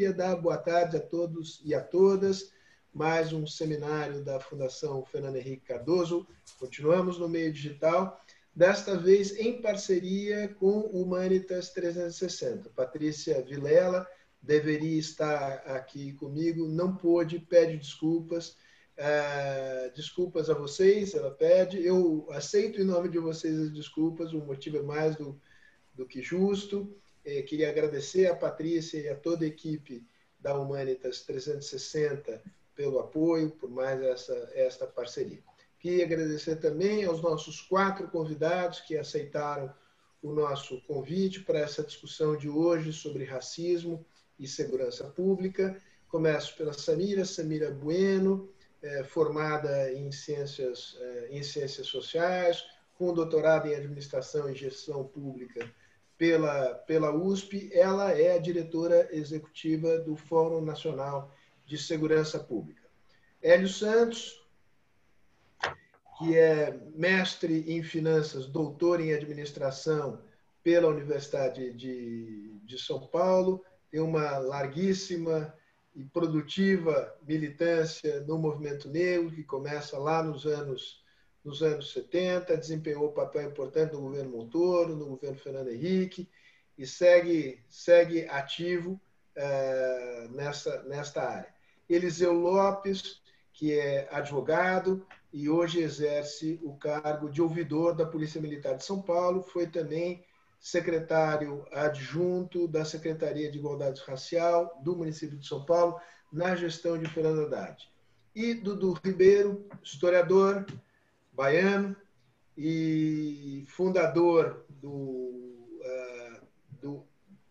queria dar boa tarde a todos e a todas. Mais um seminário da Fundação Fernando Henrique Cardoso. Continuamos no meio digital, desta vez em parceria com Humanitas 360. Patrícia Vilela deveria estar aqui comigo, não pôde, pede desculpas. Uh, desculpas a vocês, ela pede. Eu aceito em nome de vocês as desculpas, o motivo é mais do, do que justo. Eh, queria agradecer a Patrícia e a toda a equipe da Humanitas 360 pelo apoio, por mais essa, esta parceria. Queria agradecer também aos nossos quatro convidados que aceitaram o nosso convite para essa discussão de hoje sobre racismo e segurança pública. Começo pela Samira, Samira Bueno, eh, formada em ciências, eh, em ciências sociais, com doutorado em administração e gestão pública pela, pela USP, ela é a diretora executiva do Fórum Nacional de Segurança Pública. Hélio Santos, que é mestre em finanças, doutor em administração pela Universidade de, de São Paulo, tem uma larguíssima e produtiva militância no movimento negro, que começa lá nos anos nos anos 70, desempenhou um papel importante no governo Montoro, no governo Fernando Henrique, e segue, segue ativo uh, nessa, nesta área. Eliseu Lopes, que é advogado e hoje exerce o cargo de ouvidor da Polícia Militar de São Paulo, foi também secretário adjunto da Secretaria de Igualdade Racial do município de São Paulo, na gestão de Fernando Haddad. E Dudu Ribeiro, historiador, baiano e fundador do, uh, do,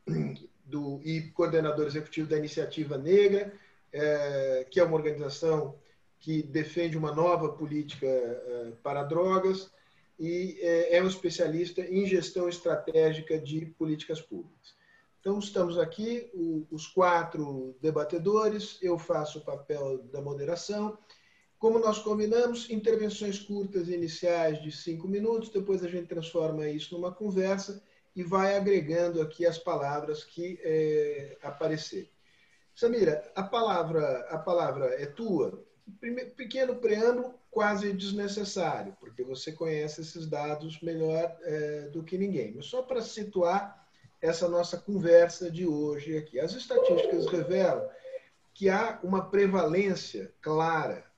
do, e coordenador executivo da Iniciativa Negra, uh, que é uma organização que defende uma nova política uh, para drogas e é um especialista em gestão estratégica de políticas públicas. Então, estamos aqui, o, os quatro debatedores, eu faço o papel da moderação como nós combinamos, intervenções curtas iniciais de cinco minutos, depois a gente transforma isso numa conversa e vai agregando aqui as palavras que é, aparecerem. Samira, a palavra, a palavra é tua. Pequeno preâmbulo, quase desnecessário, porque você conhece esses dados melhor é, do que ninguém. Mas só para situar essa nossa conversa de hoje aqui. As estatísticas revelam que há uma prevalência clara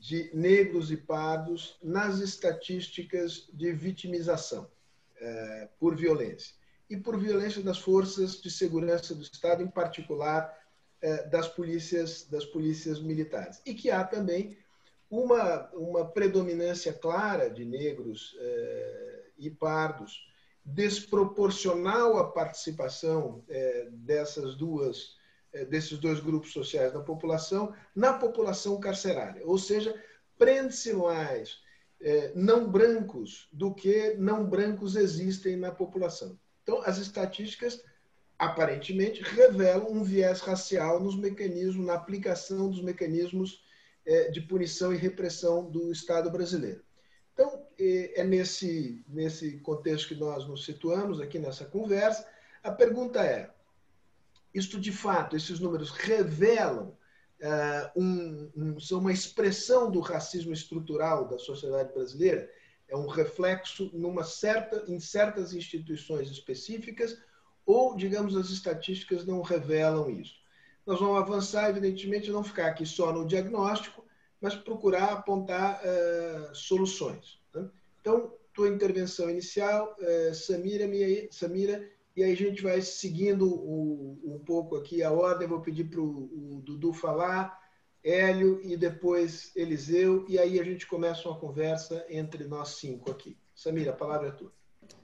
de negros e pardos nas estatísticas de vitimização é, por violência. E por violência das forças de segurança do Estado, em particular é, das polícias das polícias militares. E que há também uma uma predominância clara de negros é, e pardos desproporcional à participação dessas duas eh, desses dois grupos sociais da população na população carcerária. Ou seja, prende-se mais eh, não brancos do que não brancos existem na população. Então, as estatísticas aparentemente revelam um viés racial nos mecanismos, na aplicação dos mecanismos eh, de punição e repressão do Estado brasileiro. Então, é nesse, nesse contexto que nós nos situamos aqui nessa conversa. A pergunta é: isto de fato, esses números revelam uh, um, um, são uma expressão do racismo estrutural da sociedade brasileira, é um reflexo numa certa, em certas instituições específicas, ou, digamos, as estatísticas não revelam isso. Nós vamos avançar, evidentemente, não ficar aqui só no diagnóstico, mas procurar apontar uh, soluções. Né? Então, tua intervenção inicial, uh, Samira, minha, Samira, e aí a gente vai seguindo o, um pouco aqui a ordem. Vou pedir para o Dudu falar, Hélio e depois Eliseu, e aí a gente começa uma conversa entre nós cinco aqui. Samira, a palavra é tua.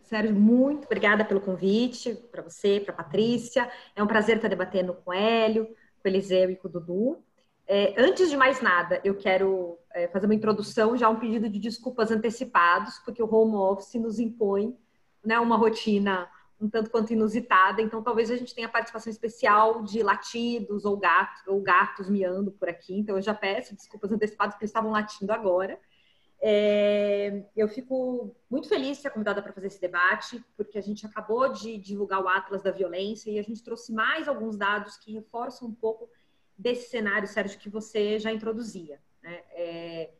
Sérgio, muito obrigada pelo convite, para você, para Patrícia. É um prazer estar debatendo com o Hélio, com o Eliseu e com o Dudu. É, antes de mais nada, eu quero é, fazer uma introdução, já um pedido de desculpas antecipados, porque o home office nos impõe né, uma rotina um tanto quanto inusitada, então talvez a gente tenha participação especial de latidos ou gatos ou gatos miando por aqui, então eu já peço desculpas antecipadas porque eles estavam latindo agora. É, eu fico muito feliz de ser convidada para fazer esse debate, porque a gente acabou de divulgar o Atlas da Violência e a gente trouxe mais alguns dados que reforçam um pouco desse cenário, Sérgio, que você já introduzia. Né? É,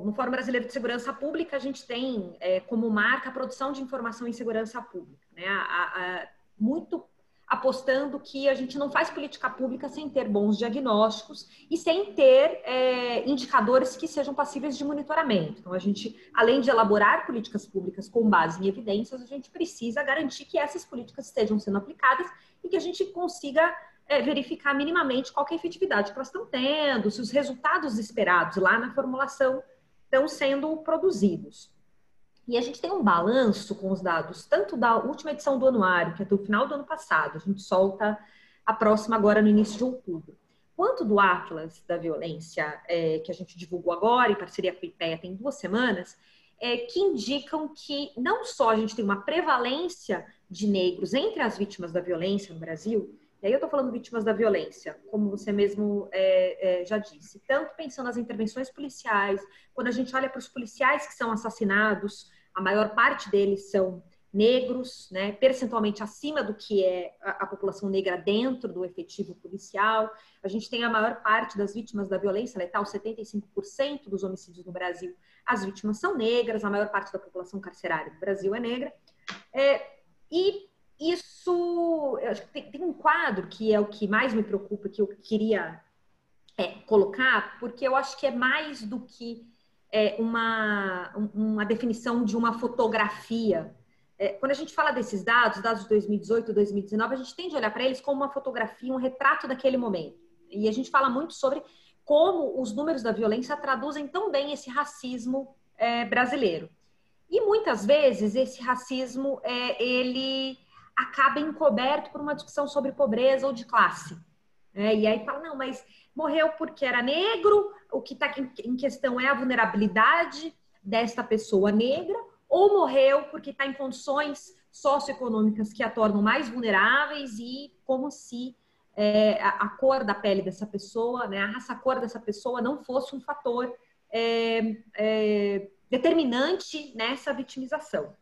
no Fórum Brasileiro de Segurança Pública, a gente tem é, como marca a produção de informação em segurança pública. Né? A, a, muito apostando que a gente não faz política pública sem ter bons diagnósticos e sem ter é, indicadores que sejam passíveis de monitoramento. Então, a gente, além de elaborar políticas públicas com base em evidências, a gente precisa garantir que essas políticas estejam sendo aplicadas e que a gente consiga é, verificar minimamente qual é a efetividade que elas estão tendo, se os resultados esperados lá na formulação estão sendo produzidos. E a gente tem um balanço com os dados, tanto da última edição do anuário, que é do final do ano passado, a gente solta a próxima agora no início de outubro, quanto do Atlas da Violência, é, que a gente divulgou agora, em parceria com o IPEA, tem duas semanas, é, que indicam que não só a gente tem uma prevalência de negros entre as vítimas da violência no Brasil, e aí eu estou falando vítimas da violência, como você mesmo é, é, já disse, tanto pensando nas intervenções policiais, quando a gente olha para os policiais que são assassinados, a maior parte deles são negros, né, percentualmente acima do que é a, a, população negra dentro do efetivo policial. A gente tem a maior parte das vítimas da violência letal, 75% dos homicídios no Brasil, as vítimas são negras, a maior parte da população carcerária do Brasil é negra. É, e isso, tem, tem, um quadro que é o que mais me preocupa, que eu queria é, colocar, porque eu acho que é mais do que é, uma, uma definição de uma fotografia. É, quando a gente fala desses dados, dados de 2018, 2019, a gente tende a olhar para eles como uma fotografia, um retrato daquele momento. E a gente fala muito sobre como os números da violência traduzem tão bem esse racismo é, brasileiro. E muitas vezes esse racismo, é, ele acaba encoberto por uma discussão sobre pobreza ou de classe. É, e aí fala, não, mas morreu porque era negro, o que está em questão é a vulnerabilidade desta pessoa negra, ou morreu porque está em condições socioeconômicas que a tornam mais vulneráveis e como se é, a, a, cor da pele dessa pessoa, né, a raça cor dessa pessoa não fosse um fator é, é, determinante nessa vitimização.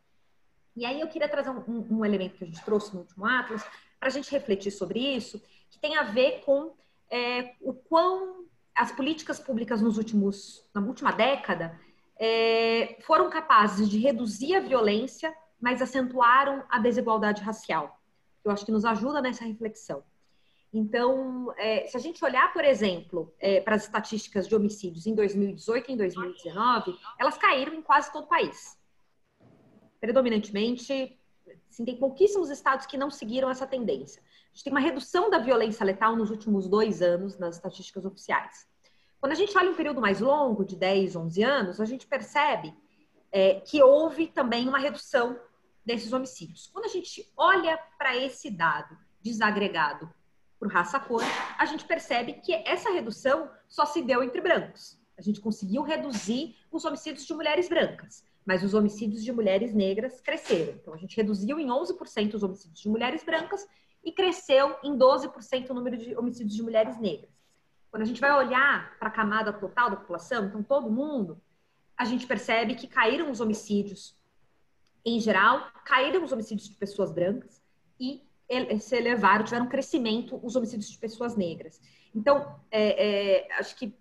E aí eu queria trazer um, um elemento que a gente trouxe no último Atlas, para a gente refletir sobre isso, que tem a ver com é, o quão as políticas públicas nos últimos, na última década é, foram capazes de reduzir a violência, mas acentuaram a desigualdade racial. Eu acho que nos ajuda nessa reflexão. Então, é, se a gente olhar, por exemplo, é, para as estatísticas de homicídios em 2018 e em 2019, elas caíram em quase todo o país predominantemente, assim, tem pouquíssimos estados que não seguiram essa tendência. A gente tem uma redução da violência letal nos últimos dois anos nas estatísticas oficiais. Quando a gente olha um período mais longo, de 10, 11 anos, a gente percebe é, que houve também uma redução desses homicídios. Quando a gente olha para esse dado desagregado por raça-cor, a gente percebe que essa redução só se deu entre brancos. A gente conseguiu reduzir os homicídios de mulheres brancas mas os homicídios de mulheres negras cresceram. Então, a gente reduziu em 11% os homicídios de mulheres brancas e cresceu em 12% o número de homicídios de mulheres negras. Quando a gente vai olhar para a camada total da população, então todo mundo, a gente percebe que caíram os homicídios em geral, caíram os homicídios de pessoas brancas e se elevaram, tiveram crescimento os homicídios de pessoas negras. Então, é, é, acho que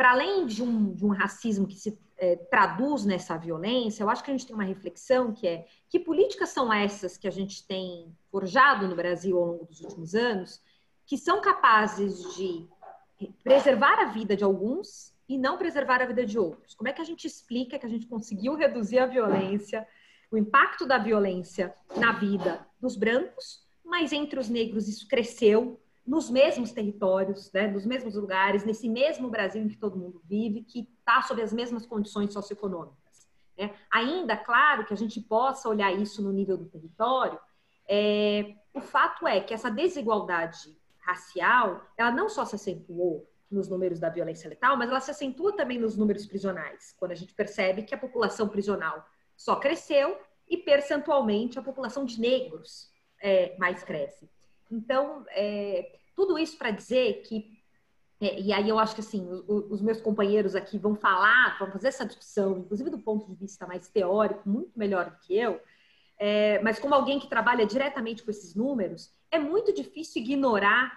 para além de um, de um racismo que se é, traduz nessa violência, eu acho que a gente tem uma reflexão que é que políticas são essas que a gente tem forjado no Brasil ao longo dos últimos anos, que são capazes de preservar a vida de alguns e não preservar a vida de outros. Como é que a gente explica que a gente conseguiu reduzir a violência, o impacto da violência na vida dos brancos, mas entre os negros isso cresceu nos mesmos territórios, né, nos mesmos lugares, nesse mesmo Brasil em que todo mundo vive, que está sob as mesmas condições socioeconômicas. Né? Ainda, claro, que a gente possa olhar isso no nível do território, é, o fato é que essa desigualdade racial, ela não só se acentuou nos números da violência letal, mas ela se acentua também nos números prisionais, quando a gente percebe que a população prisional só cresceu e percentualmente a população de negros é, mais cresce. Então, é, tudo isso para dizer que É, e aí eu acho que assim, os, meus companheiros aqui vão falar, vão fazer essa discussão, inclusive do ponto de vista mais teórico, muito melhor do que eu. É, mas como alguém que trabalha diretamente com esses números, é muito difícil ignorar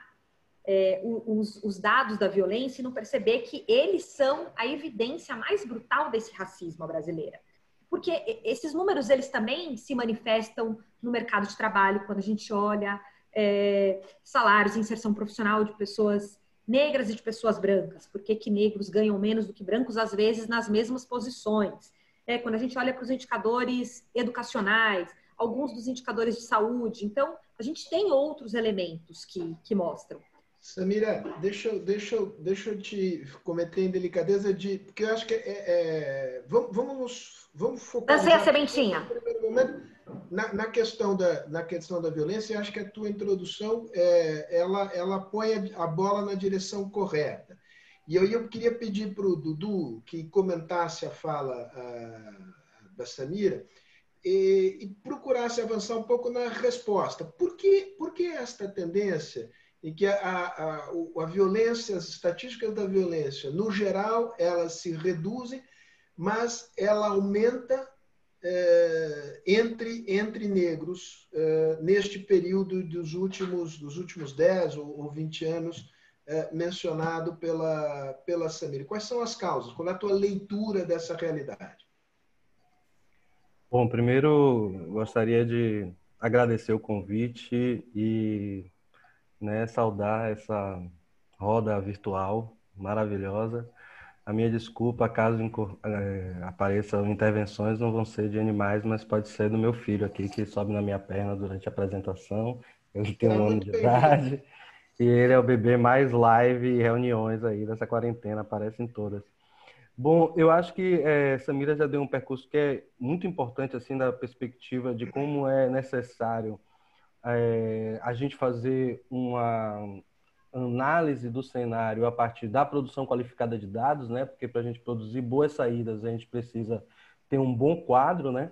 é, os, os, dados da violência e não perceber que eles são a evidência mais brutal desse racismo brasileiro. Porque esses números, eles também se manifestam no mercado de trabalho, quando a gente olha é, salários, inserção profissional de pessoas negras e de pessoas brancas. Por que, que negros ganham menos do que brancos, às vezes, nas mesmas posições? É, quando a gente olha para os indicadores educacionais, alguns dos indicadores de saúde. Então, a gente tem outros elementos que, que mostram. Samira, deixa, deixa, deixa eu te cometer em delicadeza de. Porque eu acho que é. é vamos, vamos, vamos focar. Lancei a sementinha. Na, na, questão da, na questão da violência, acho que a tua introdução é, ela, ela põe a, a bola na direção correta. E eu, eu queria pedir para o Dudu que comentasse a fala a, da Samira e, e, procurasse avançar um pouco na resposta. Por que, por que esta tendência em que a, a, a, violência, as estatísticas da violência, no geral, elas se reduzem, mas ela aumenta é, entre, entre negros é, neste período dos últimos, dos últimos 10 ou, ou 20 anos é, mencionado pela, pela Samir. Quais são as causas? Qual é a tua leitura dessa realidade? Bom, primeiro gostaria de agradecer o convite e né, saudar essa roda virtual maravilhosa. A minha desculpa, caso é, apareçam intervenções, não vão ser de animais, mas pode ser do meu filho aqui, que sobe na minha perna durante a apresentação. Ele tem um ano de idade e ele é o bebê mais live e reuniões aí dessa quarentena, aparecem todas. Bom, eu acho que é, Samira já deu um percurso que é muito importante, assim, da perspectiva de como é necessário é, a gente fazer uma análise do cenário a partir da produção qualificada de dados, né? Porque para a gente produzir boas saídas, a gente precisa ter um bom quadro, né?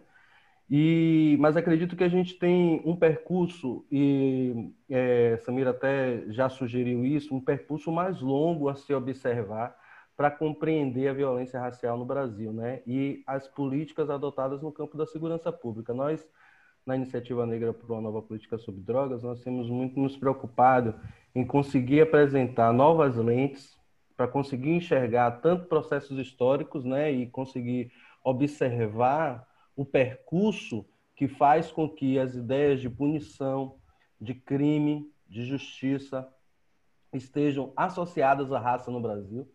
E, mas acredito que a gente tem um percurso, e é, Samira até já sugeriu isso, um percurso mais longo a se observar para compreender a violência racial no Brasil, né? E as políticas adotadas no campo da segurança pública. Nós na Iniciativa Negra por uma Nova Política sobre Drogas, nós temos muito nos preocupado em conseguir apresentar novas lentes para conseguir enxergar tanto processos históricos, né, e conseguir observar o percurso que faz com que as ideias de punição, de crime, de justiça estejam associadas à raça no Brasil,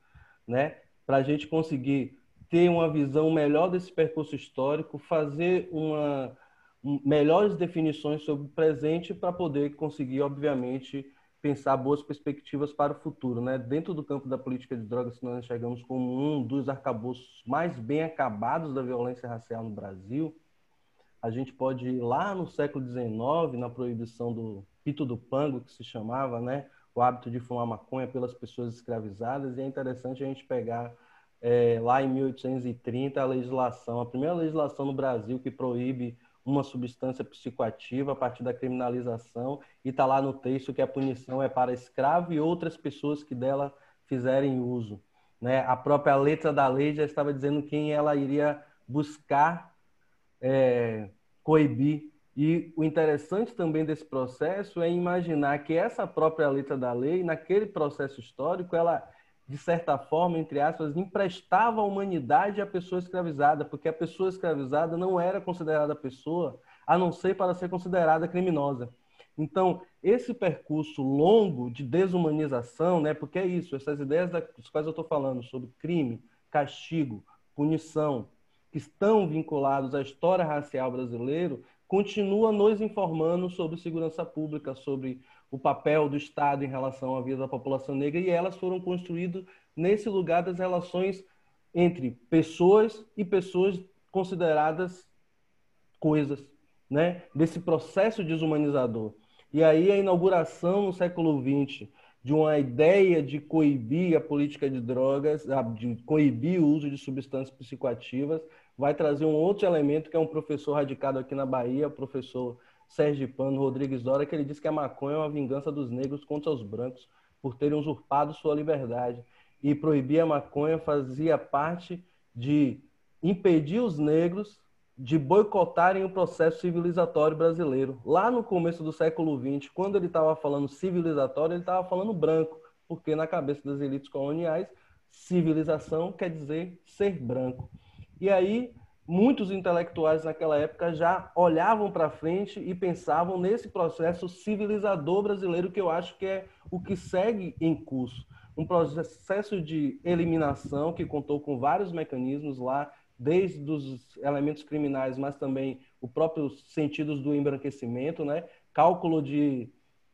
né, para a gente conseguir ter uma visão melhor desse percurso histórico, fazer uma melhores definições sobre o presente para poder conseguir, obviamente, pensar boas perspectivas para o futuro. Né? Dentro do campo da política de drogas, nós chegamos como um dos arcabouços mais bem acabados da violência racial no Brasil. A gente pode ir lá no século XIX, na proibição do pito do pango, que se chamava, né? o hábito de fumar maconha pelas pessoas escravizadas, e é interessante a gente pegar é, lá em 1830 a legislação, a primeira legislação no Brasil que proíbe uma substância psicoativa a partir da criminalização e está lá no texto que a punição é para escravo e outras pessoas que dela fizerem uso. Né? A própria letra da lei já estava dizendo quem ela iria buscar é, coibir. E o interessante também desse processo é imaginar que essa própria letra da lei, naquele processo histórico, ela de certa forma, entre aspas, emprestava a humanidade à pessoa escravizada, porque a pessoa escravizada não era considerada pessoa, a não ser para ser considerada criminosa. Então, esse percurso longo de desumanização, né, porque é isso, essas ideias das quais eu estou falando, sobre crime, castigo, punição, que estão vinculados à história racial brasileira, continua nos informando sobre segurança pública, sobre o papel do Estado em relação à vida da população negra, e elas foram construídas nesse lugar das relações entre pessoas e pessoas consideradas coisas, né? Desse processo desumanizador. E aí a inauguração no século XX de uma ideia de coibir a política de drogas, de coibir o uso de substâncias psicoativas, vai trazer um outro elemento que é um professor radicado aqui na Bahia, o professor Sérgio Pano Rodrigues Dora, que ele diz que a maconha é uma vingança dos negros contra os brancos. por terem usurpado sua liberdade. E proibir a maconha fazia parte de impedir os negros de boicotarem o processo civilizatório brasileiro. Lá no começo do século XX, quando ele estava falando civilizatório, ele estava falando branco, porque na cabeça das elites coloniais, civilização quer dizer ser branco. E aí, muitos intelectuais naquela época já olhavam para frente e pensavam nesse processo civilizador brasileiro, que eu acho que é o que segue em curso. Um processo de eliminação que contou com vários mecanismos lá desde os elementos criminais, mas também o próprio sentidos do embranquecimento, né? Cálculo de,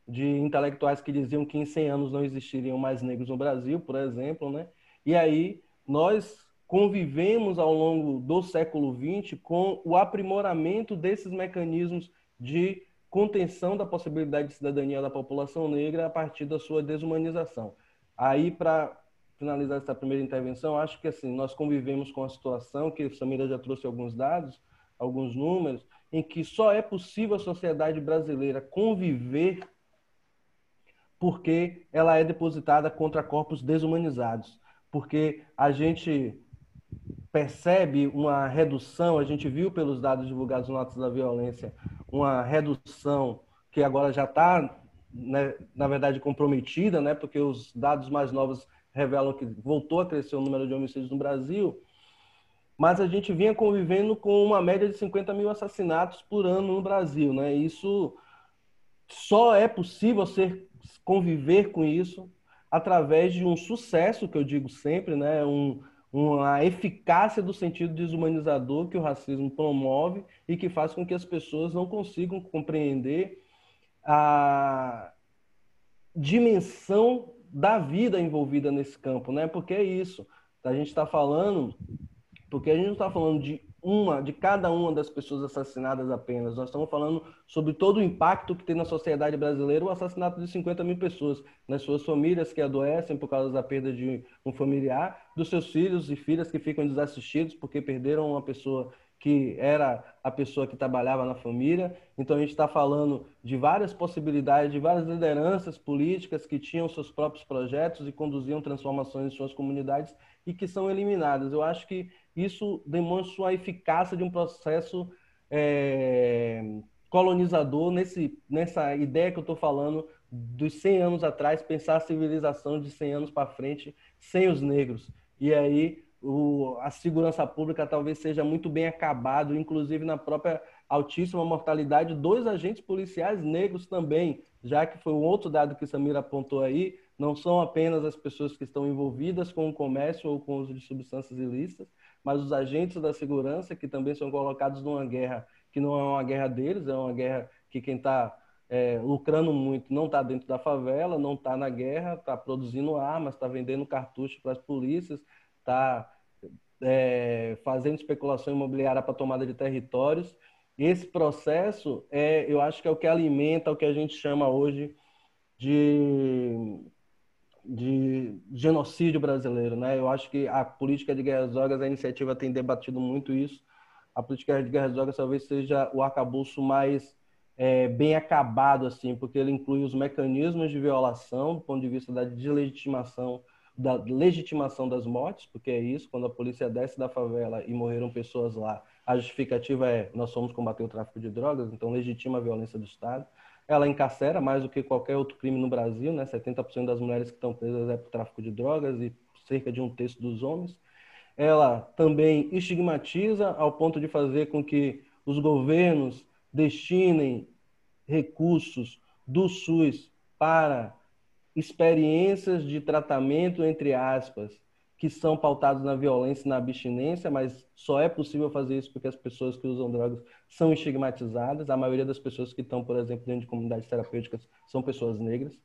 de intelectuais que diziam que em 100 anos não existiriam mais negros no Brasil, por exemplo, né? E aí nós convivemos ao longo do século XX com o aprimoramento desses mecanismos de contenção da possibilidade de cidadania da população negra a partir da sua desumanização. Aí, para finalizar essa primeira intervenção, acho que assim nós convivemos com a situação que Samira já trouxe alguns dados, alguns números, em que só é possível a sociedade brasileira conviver porque ela é depositada contra corpos desumanizados, porque a gente percebe uma redução, a gente viu pelos dados divulgados no Atos da Violência, uma redução que agora já está, né, na verdade, comprometida, né, porque os dados mais novos revelam que voltou a crescer o número de homicídios no Brasil, mas a gente vinha convivendo com uma média de 50 mil assassinatos por ano no Brasil, né? Isso só é possível ser conviver com isso através de um sucesso que eu digo sempre, né? Um, uma eficácia do sentido desumanizador que o racismo promove e que faz com que as pessoas não consigam compreender a dimensão da vida envolvida nesse campo, né? Porque é isso. A gente está falando, porque a gente não está falando de uma, de cada uma das pessoas assassinadas apenas. Nós estamos falando sobre todo o impacto que tem na sociedade brasileira o assassinato de 50 mil pessoas, nas suas famílias que adoecem por causa da perda de um familiar, dos seus filhos e filhas que ficam desassistidos porque perderam uma pessoa que era a pessoa que trabalhava na família. Então a gente está falando de várias possibilidades, de várias lideranças políticas que tinham seus próprios projetos e conduziam transformações em suas comunidades e que são eliminadas. Eu acho que isso demonstra a eficácia de um processo é, colonizador nesse, nessa ideia que eu estou falando dos 100 anos atrás, pensar a civilização de 100 anos para frente sem os negros. E aí o, a segurança pública talvez seja muito bem acabado, inclusive na própria altíssima mortalidade dos agentes policiais negros também, já que foi um outro dado que Samira apontou aí, não são apenas as pessoas que estão envolvidas com o comércio ou com o uso de substâncias ilícitas, mas os agentes da segurança que também são colocados numa guerra que não é uma guerra deles, é uma guerra que quem está é, lucrando muito não está dentro da favela, não está na guerra, está produzindo armas, está vendendo cartuchos para as polícias, está é, fazendo especulação imobiliária para tomada de territórios. Esse processo, é, eu acho que é o que alimenta o que a gente chama hoje de, de genocídio brasileiro. Né? Eu acho que a política de guerras drogas, a iniciativa tem debatido muito isso. A política de guerras drogas talvez seja o arcabouço mais é, bem acabado, assim, porque ele inclui os mecanismos de violação, do ponto de vista da deslegitimação da legitimação das mortes, porque é isso, quando a polícia desce da favela e morreram pessoas lá, a justificativa é nós somos combater o tráfico de drogas, então legitima a violência do Estado. Ela encarcera mais do que qualquer outro crime no Brasil, né? 70% das mulheres que estão presas é por tráfico de drogas e cerca de um terço dos homens. Ela também estigmatiza ao ponto de fazer com que os governos destinem recursos do SUS para experiências de tratamento, entre aspas, que são pautados na violência e na abstinência, mas só é possível fazer isso porque as pessoas que usam drogas são estigmatizadas. A maioria das pessoas que estão, por exemplo, dentro de comunidades terapêuticas são pessoas negras.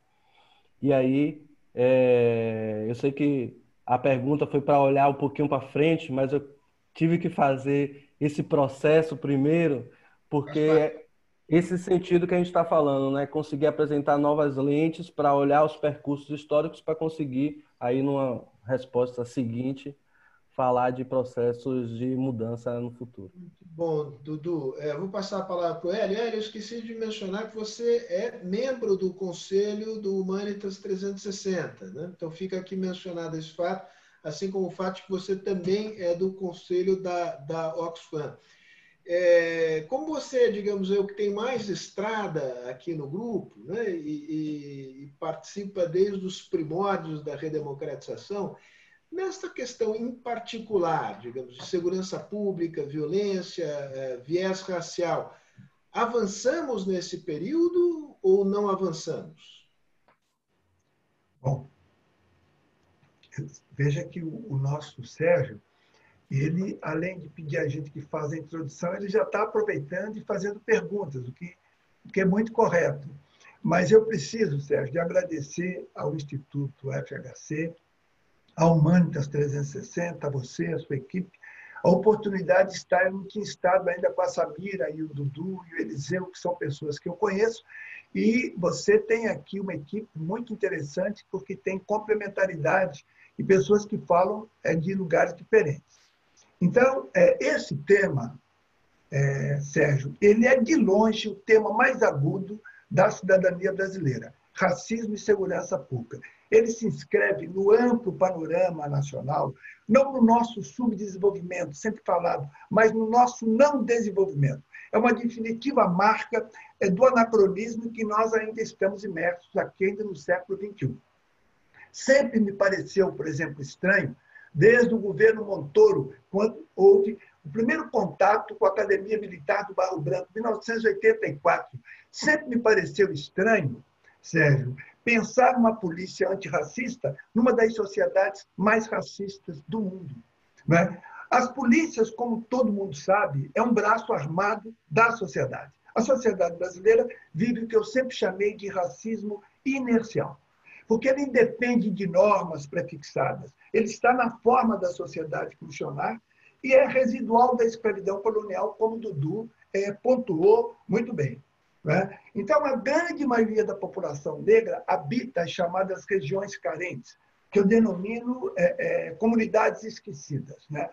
E aí, é... eu sei que a pergunta foi para olhar um pouquinho para frente, mas eu tive que fazer esse processo primeiro, porque esse sentido que a gente está falando, né? Conseguir apresentar novas lentes para olhar os percursos históricos para conseguir, aí numa resposta seguinte, falar de processos de mudança no futuro. Bom, Dudu. É, vou passar a palavra para o Hélio. Hélio, eu esqueci de mencionar que você é membro do conselho do Humanitas 360. Né? Então, fica aqui mencionado esse fato, assim como o fato de que você também é do conselho da, da Oxfam. É, como você, digamos, é o que tem mais estrada aqui no grupo, né, e, e, participa desde os primórdios da redemocratização, Nesta questão em particular, digamos, de segurança pública, violência, é, viés racial, avançamos nesse período ou não avançamos? Bom, veja que o nosso Sérgio, ele, além de pedir a gente que faça a introdução, ele já está aproveitando e fazendo perguntas, o que, o que é muito correto. Mas eu preciso, Sérgio, de agradecer ao Instituto FHC, a Humanitas 360, a você, a sua equipe, a oportunidade de estar, não tinha estado ainda com a Samira e o Dudu e o Eliseu, que são pessoas que eu conheço, e você tem aqui uma equipe muito interessante, porque tem complementaridade e pessoas que falam é, de lugares diferentes. Então, é, esse tema, é, Sérgio, ele é de longe o tema mais agudo da cidadania brasileira: racismo e segurança pública ele se inscreve no amplo panorama nacional, não no nosso subdesenvolvimento, sempre falado, mas no nosso não desenvolvimento. É uma definitiva marca é, do anacronismo que nós ainda estamos imersos aqui ainda no século XXI. Sempre me pareceu, por exemplo, estranho, desde o governo Montoro, quando houve o primeiro contato com a Academia Militar do Barro Branco, 1984. Sempre me pareceu estranho, Sérgio, pensar uma polícia antirracista numa das sociedades mais racistas do mundo. Né? As polícias, como todo mundo sabe, é um braço armado da sociedade. A sociedade brasileira vive o que eu sempre chamei de racismo inercial, porque ele independe de normas prefixadas. Ele está na forma da sociedade funcionar e é residual da escravidão colonial, como Dudu é, pontuou muito bem. Né? Então, a grande maioria da população negra habita as chamadas regiões carentes, que eu denomino é, é, comunidades esquecidas. Né?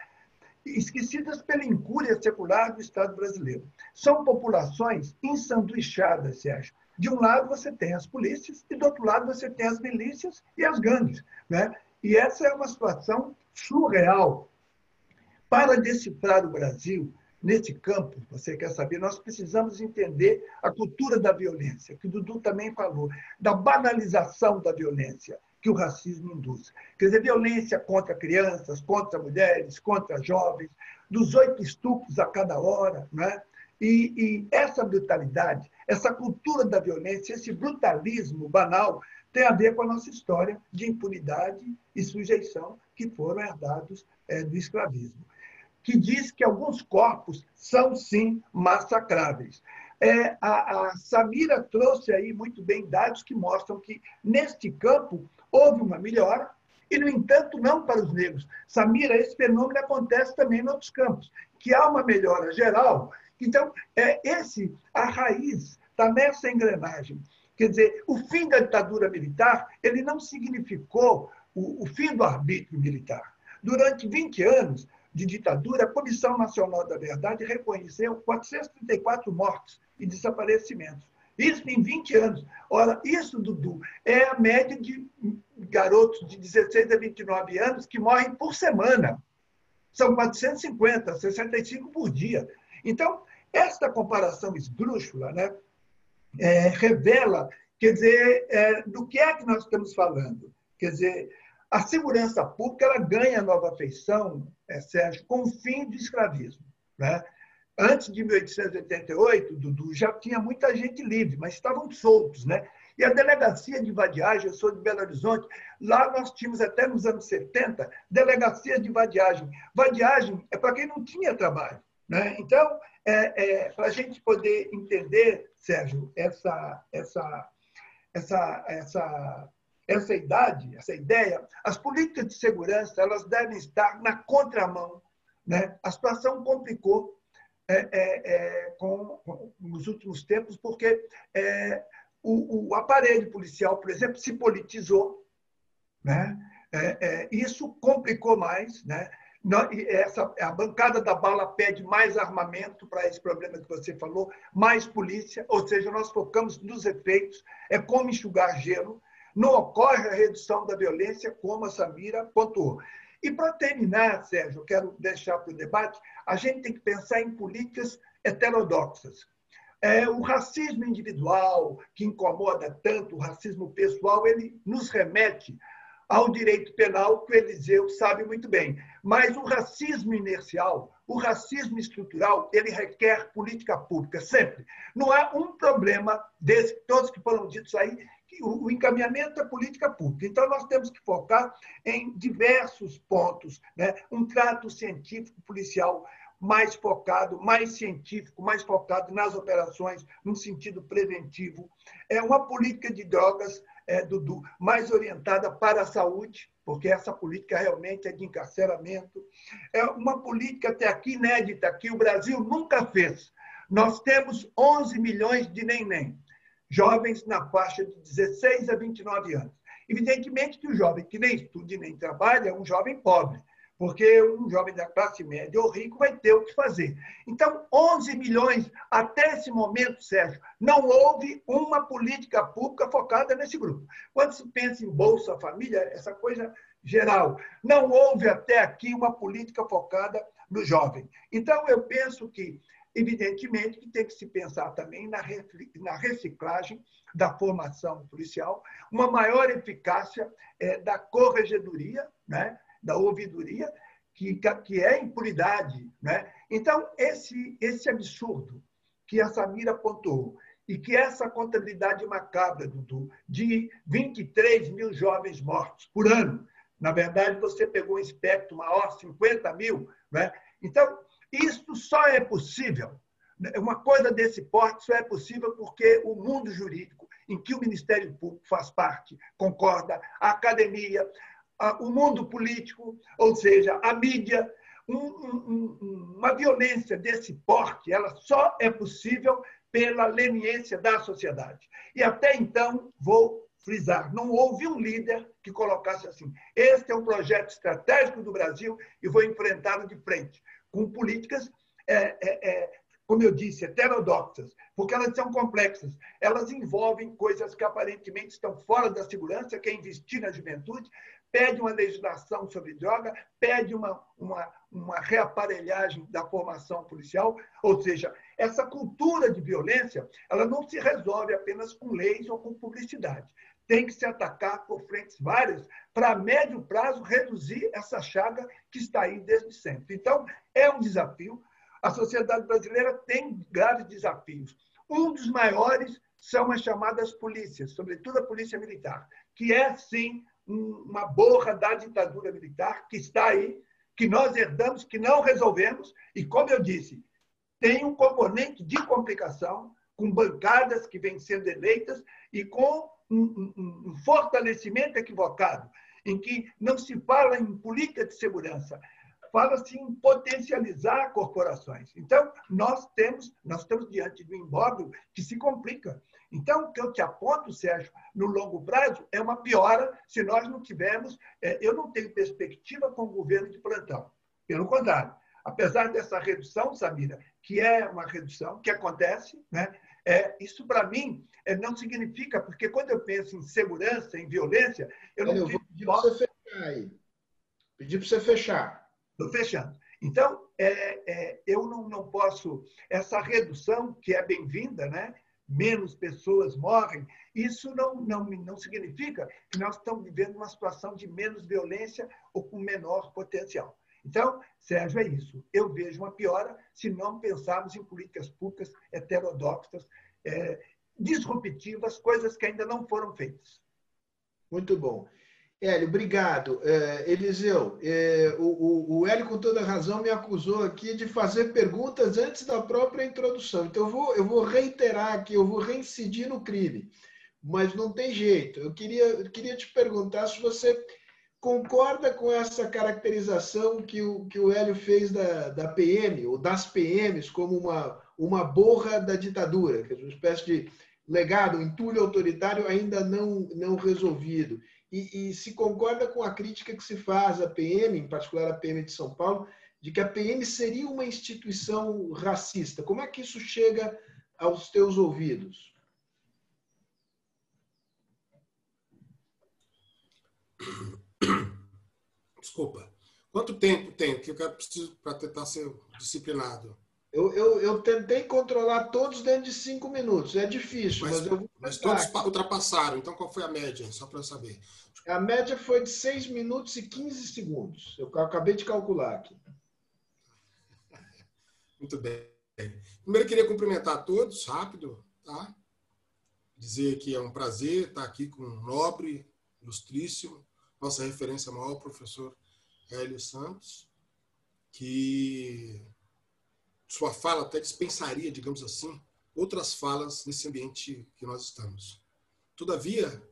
Esquecidas pela incúria secular do Estado brasileiro. São populações ensanduichadas, Sérgio. De um lado você tem as polícias e do outro lado você tem as milícias e as gangues. Né? E essa é uma situação surreal. Para decifrar o Brasil, nesse campo, você quer saber, nós precisamos entender a cultura da violência, que o Dudu também falou, da banalização da violência que o racismo induz. Quer dizer, violência contra crianças, contra mulheres, contra jovens, dos oito estupros a cada hora, né? E, e essa brutalidade, essa cultura da violência, esse brutalismo banal, tem a ver com a nossa história de impunidade e sujeição que foram herdados é, do escravismo que diz que alguns corpos são, sim, massacráveis. É, a, a Samira trouxe aí muito bem dados que mostram que, neste campo, houve uma melhora, e, no entanto, não para os negros. Samira, esse fenômeno acontece também em outros campos, que há uma melhora geral. Então, é esse, a raiz está nessa engrenagem. Quer dizer, o fim da ditadura militar, ele não significou o, o fim do arbítrio militar. Durante 20 anos, de ditadura, a Comissão Nacional da Verdade reconheceu 434 mortes e desaparecimentos. Isso em 20 anos. Ora, isso, Dudu, é a média de garotos de 16 a 29 anos que morrem por semana. São 450, 65 por dia. Então, esta comparação esdrúxula né, é, revela, quer dizer, é, do que é que nós estamos falando. Quer dizer, a segurança pública ela ganha nova feição, é, Sérgio, com o fim do escravismo. Né? Antes de 1888, Dudu, já tinha muita gente livre, mas estavam soltos. Né? E a delegacia de vadiagem, eu sou de Belo Horizonte, lá nós tínhamos até nos anos 70 delegacias de vadiagem. Vadiagem é para quem não tinha trabalho. Né? Então, é, é, para a gente poder entender, Sérgio, essa, essa, essa, essa essa idade, essa ideia, as políticas de segurança elas devem estar na contramão. Né? A situação complicou é, é, é, com, com, nos últimos tempos, porque é, o, o, aparelho policial, por exemplo, se politizou. Né? É, é, isso complicou mais. Né? Essa, a bancada da bala pede mais armamento para esse problema que você falou, mais polícia, ou seja, nós focamos nos efeitos, é como enxugar gelo, não ocorre a redução da violência, como a Samira pontuou. E para terminar, Sérgio, quero deixar para o debate, a gente tem que pensar em políticas heterodoxas. É, o racismo individual, que incomoda tanto, o racismo pessoal, ele nos remete ao direito penal, que o Eliseu sabe muito bem. Mas o racismo inercial, o racismo estrutural, ele requer política pública, sempre. Não há um problema desse, todos que foram ditos aí, o encaminhamento é política pública. Então, nós temos que focar em diversos pontos. Né? Um trato científico policial mais focado, mais científico, mais focado nas operações, num sentido preventivo. É uma política de drogas é, Dudu, mais orientada para a saúde, porque essa política realmente é de encarceramento. É uma política até aqui inédita, que o Brasil nunca fez. Nós temos 11 milhões de nem-nem, jovens na faixa de 16 a 29 anos. Evidentemente que o jovem que nem estuda e nem trabalha é um jovem pobre porque um jovem da classe média ou rico vai ter o que fazer. Então, 11 milhões, até esse momento, Sérgio, não houve uma política pública focada nesse grupo. Quando se pensa em Bolsa Família, essa coisa geral, não houve até aqui uma política focada no jovem. Então, eu penso que, evidentemente, que tem que se pensar também na reciclagem da formação policial, uma maior eficácia é, da corregedoria, né? Da ouvidoria, que, que é impunidade. Né? Então, esse, esse absurdo que a Samira apontou, e que essa contabilidade macabra, Dudu, de 23 mil jovens mortos por ano, na verdade, você pegou um espectro maior, 50 mil. Né? Então, isso só é possível, né? uma coisa desse porte só é possível porque o mundo jurídico, em que o Ministério Público faz parte, concorda, a academia, o mundo político, ou seja, a mídia, um, um, uma violência desse porte, ela só é possível pela leniência da sociedade. E até então, vou frisar, não houve um líder que colocasse assim: este é um projeto estratégico do Brasil e vou enfrentá-lo de frente, com políticas, é, é, é, como eu disse, heterodoxas, porque elas são complexas. Elas envolvem coisas que aparentemente estão fora da segurança, que é investir na juventude, pede uma legislação sobre droga, pede uma, uma, uma reaparelhagem da formação policial, ou seja, essa cultura de violência, ela não se resolve apenas com leis ou com publicidade. Tem que se atacar por frentes várias para, médio prazo, reduzir essa chaga que está aí desde sempre. Então, é um desafio. A sociedade brasileira tem graves desafios. Um dos maiores são as chamadas polícias, sobretudo a polícia militar, que é, sim, uma borra da ditadura militar que está aí, que nós herdamos, que não resolvemos, e, como eu disse, tem um componente de complicação, com bancadas que vêm sendo eleitas e com um, um, um fortalecimento equivocado, em que não se fala em política de segurança, fala-se em potencializar corporações. Então, nós temos, nós estamos diante de um imbróglio que se complica. Então, o que eu te aponto, Sérgio, no longo prazo, é uma piora se nós não tivermos. É, eu não tenho perspectiva com o governo de plantão. Pelo contrário, apesar dessa redução, Samira, que é uma redução que acontece, né? É, isso para mim é, não significa, porque quando eu penso em segurança, em violência, eu não eu vou pedir para você fechar aí. Pedir para você fechar. Estou fechando. Então, é, é, eu não, não posso. Essa redução, que é bem-vinda, né? Menos pessoas morrem, isso não, não, não significa que nós estamos vivendo uma situação de menos violência ou com menor potencial. Então, Sérgio, é isso. Eu vejo uma piora se não pensarmos em políticas públicas heterodoxas, é, disruptivas, coisas que ainda não foram feitas. Muito bom. Hélio, obrigado. É, Eliseu, é, o, o, Hélio, com toda razão, me acusou aqui de fazer perguntas antes da própria introdução. Então, eu vou, eu vou reiterar aqui, eu vou reincidir no crime. Mas não tem jeito. Eu queria, queria te perguntar se você concorda com essa caracterização que o, que o Hélio fez da, da PM, ou das PMs, como uma, uma borra da ditadura, que é uma espécie de legado, entulho autoritário ainda não, não resolvido e, e, se concorda com a crítica que se faz à PM, em particular a PM de São Paulo, de que a PM seria uma instituição racista. Como é que isso chega aos teus ouvidos? Desculpa. Quanto tempo tem que eu quero preciso para tentar ser disciplinado? Eu, eu, eu, tentei controlar todos dentro de cinco minutos. É difícil, mas, mas eu vou Mas todos ultrapassaram. Então, qual foi a média? Só para eu saber. A média foi de 6 minutos e 15 segundos. Eu acabei de calcular aqui. Muito bem. Primeiro, queria cumprimentar a todos, rápido, tá? Dizer que é um prazer estar aqui com um nobre, ilustríssimo, nossa referência maior, professor Hélio Santos, que sua fala até dispensaria, digamos assim, outras falas nesse ambiente que nós estamos. Todavia,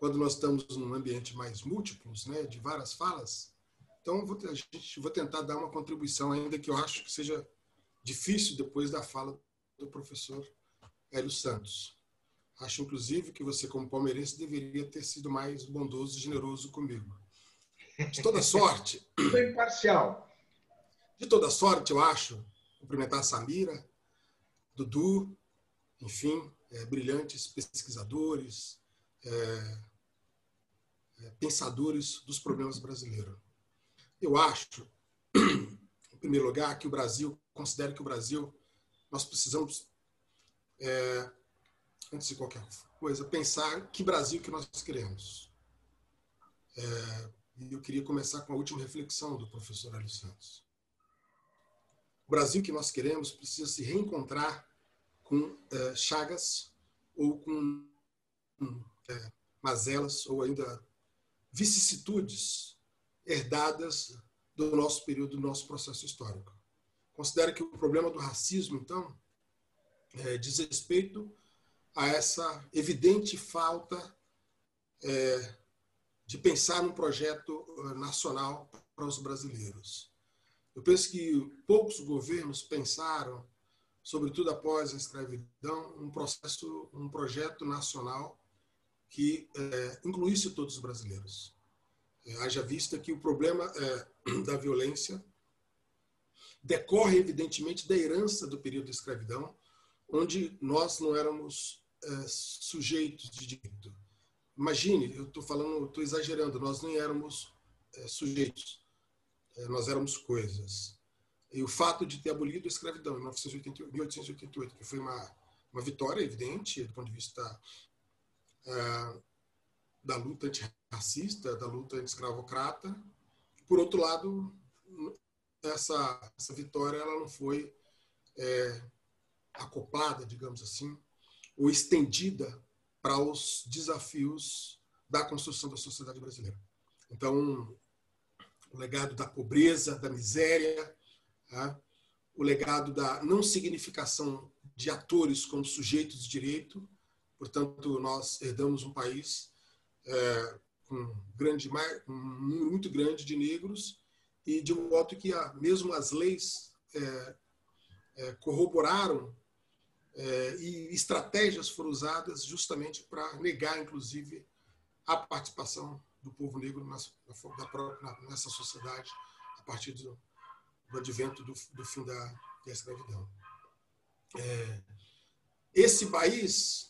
quando nós estamos num ambiente mais múltiplos, né, de várias falas, então vou, a gente, vou tentar dar uma contribuição, ainda que eu acho que seja difícil depois da fala do professor Hélio Santos. Acho, inclusive, que você, como palmeirense, deveria ter sido mais bondoso e generoso comigo. De toda sorte. Foi imparcial. De toda sorte, eu acho, cumprimentar a Samira, Dudu, enfim, é, brilhantes pesquisadores, é, pensadores dos problemas brasileiros. Eu acho, em primeiro lugar, que o Brasil, considero que o Brasil, nós precisamos, é, antes de qualquer coisa, pensar que Brasil que nós queremos. É, eu queria começar com a última reflexão do professor Hélio Santos. O Brasil que nós queremos precisa se reencontrar com é, chagas ou com é, mazelas ou ainda vicissitudes herdadas do nosso período, do nosso processo histórico. Considero que o problema do racismo, então, é, diz respeito a essa evidente falta é, de pensar num projeto é, nacional para os brasileiros. Eu penso que poucos governos pensaram, sobretudo após a escravidão, um processo, um projeto nacional que é, incluísse todos os brasileiros. É, haja vista que o problema é, da violência decorre, evidentemente, da herança do período da escravidão, onde nós não éramos é, sujeitos de direito. Imagine, eu estou falando, estou exagerando, nós nem éramos é, sujeitos. É, nós éramos coisas. E o fato de ter abolido a escravidão em 1888, que foi uma, uma vitória evidente do ponto de vista uh, da luta antirracista, da luta anti-escravocrata. Por outro lado, essa, essa vitória ela não foi é, acoplada, digamos assim, ou estendida para os desafios da construção da sociedade brasileira. Então, o legado da pobreza, da miséria, tá? o legado da não significação de atores como sujeitos de direito. Portanto, nós herdamos um país é, com grande, um número muito grande de negros e de modo que mesmo as leis é, é, corroboraram é, e estratégias foram usadas justamente para negar, inclusive, a participação do povo negro na, nessa sociedade a partir do, do advento do, do, fim da, da escravidão. É, esse país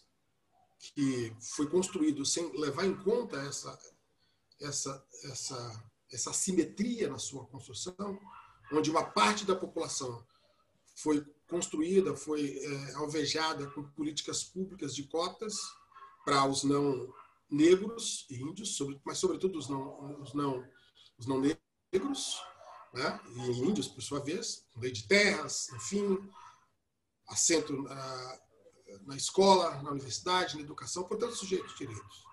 que foi construído sem levar em conta essa, essa, essa, essa simetria na sua construção, onde uma parte da população foi construída, foi é, alvejada com políticas públicas de cotas para os não negros e índios, mas sobretudo os não, os não, os não negros, né? e índios, por sua vez, lei de terras, enfim, assento na escola, na universidade, na educação, portanto, sujeitos de direitos.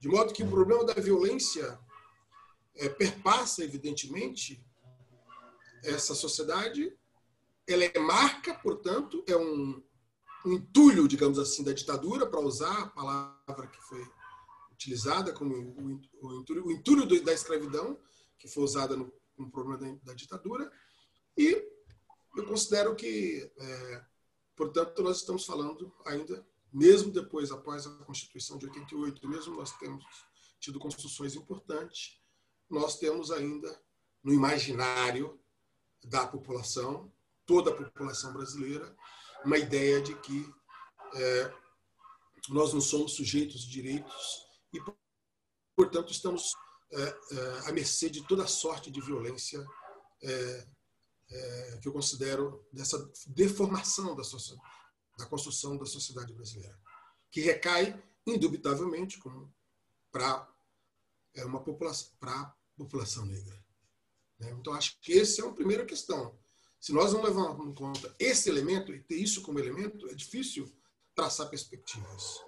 De modo que o problema da violência é, perpassa, evidentemente, essa sociedade, ela é marca, portanto, é um, um entulho, digamos assim, da ditadura, para usar a palavra que foi utilizada como o, entulho, o entulho da escravidão, que foi usada no, no problema da, da, ditadura. E eu considero que, é, portanto, nós estamos falando ainda, mesmo depois, após a Constituição de 88, mesmo nós temos tido construções importantes, nós temos ainda no imaginário da população, toda a população brasileira, uma ideia de que é, nós não somos sujeitos de direitos e, portanto, estamos é, é, à mercê de toda sorte de violência é, que eu considero dessa deformação da, da construção da sociedade brasileira, que recai indubitavelmente para é, uma população a população negra. Né? Então acho que esse é uma primeira questão. Se nós não levarmos em conta esse elemento e ter isso como elemento, é difícil traçar perspectivas.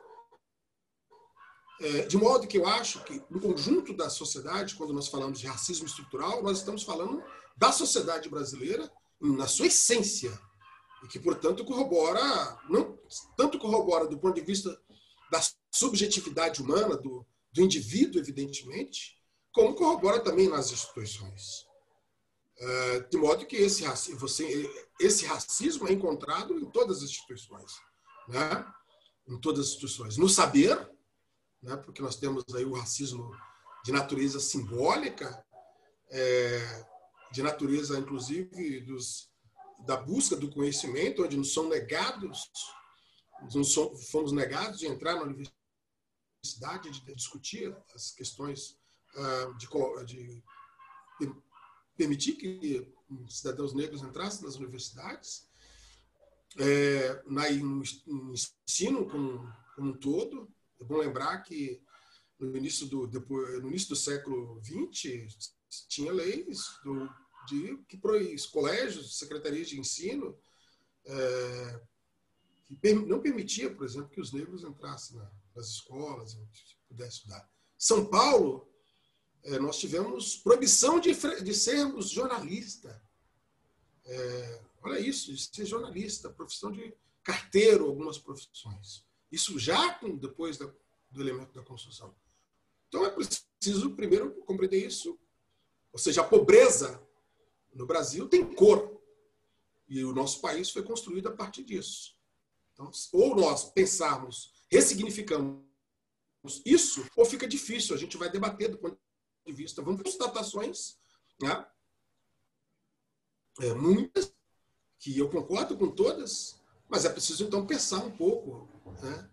É, de modo que eu acho que, no conjunto da sociedade, quando nós falamos de racismo estrutural, nós estamos falando da sociedade brasileira na sua essência, e que, portanto, corrobora, não tanto corrobora do ponto de vista da subjetividade humana, do, do indivíduo, evidentemente, como corrobora também nas instituições. É, de modo que esse, você, esse racismo é encontrado em todas as instituições. Né? Em todas as instituições. No saber, né? porque nós temos aí o racismo de natureza simbólica, é, de natureza, inclusive, dos, da busca do conhecimento, onde nos são negados, nos fomos negados de entrar na universidade, de discutir as questões uh, de, de, permitir que cidadãos negros entrassem nas universidades, é, na, no, no ensino como, como um todo. É bom lembrar que no início do, depois, no início do século XX, tinha leis do, de que proíbem colégios, secretarias de ensino, é, que não permitia, por exemplo, que os negros entrassem na, nas escolas, pudessem estudar. São Paulo, é, nós tivemos proibição de, de sermos jornalista. É, olha isso, de ser jornalista, profissão de carteiro, algumas profissões. Isso já depois da, do elemento da construção. Então é preciso primeiro compreender isso ou seja, a pobreza no Brasil tem cor. E o nosso país foi construído a partir disso. Então, ou nós pensarmos, ressignificamos isso, ou fica difícil. A gente vai debater do ponto de vista. Vamos constatações, né? É, muitas, que eu concordo com todas, mas é preciso então pensar um pouco. Né?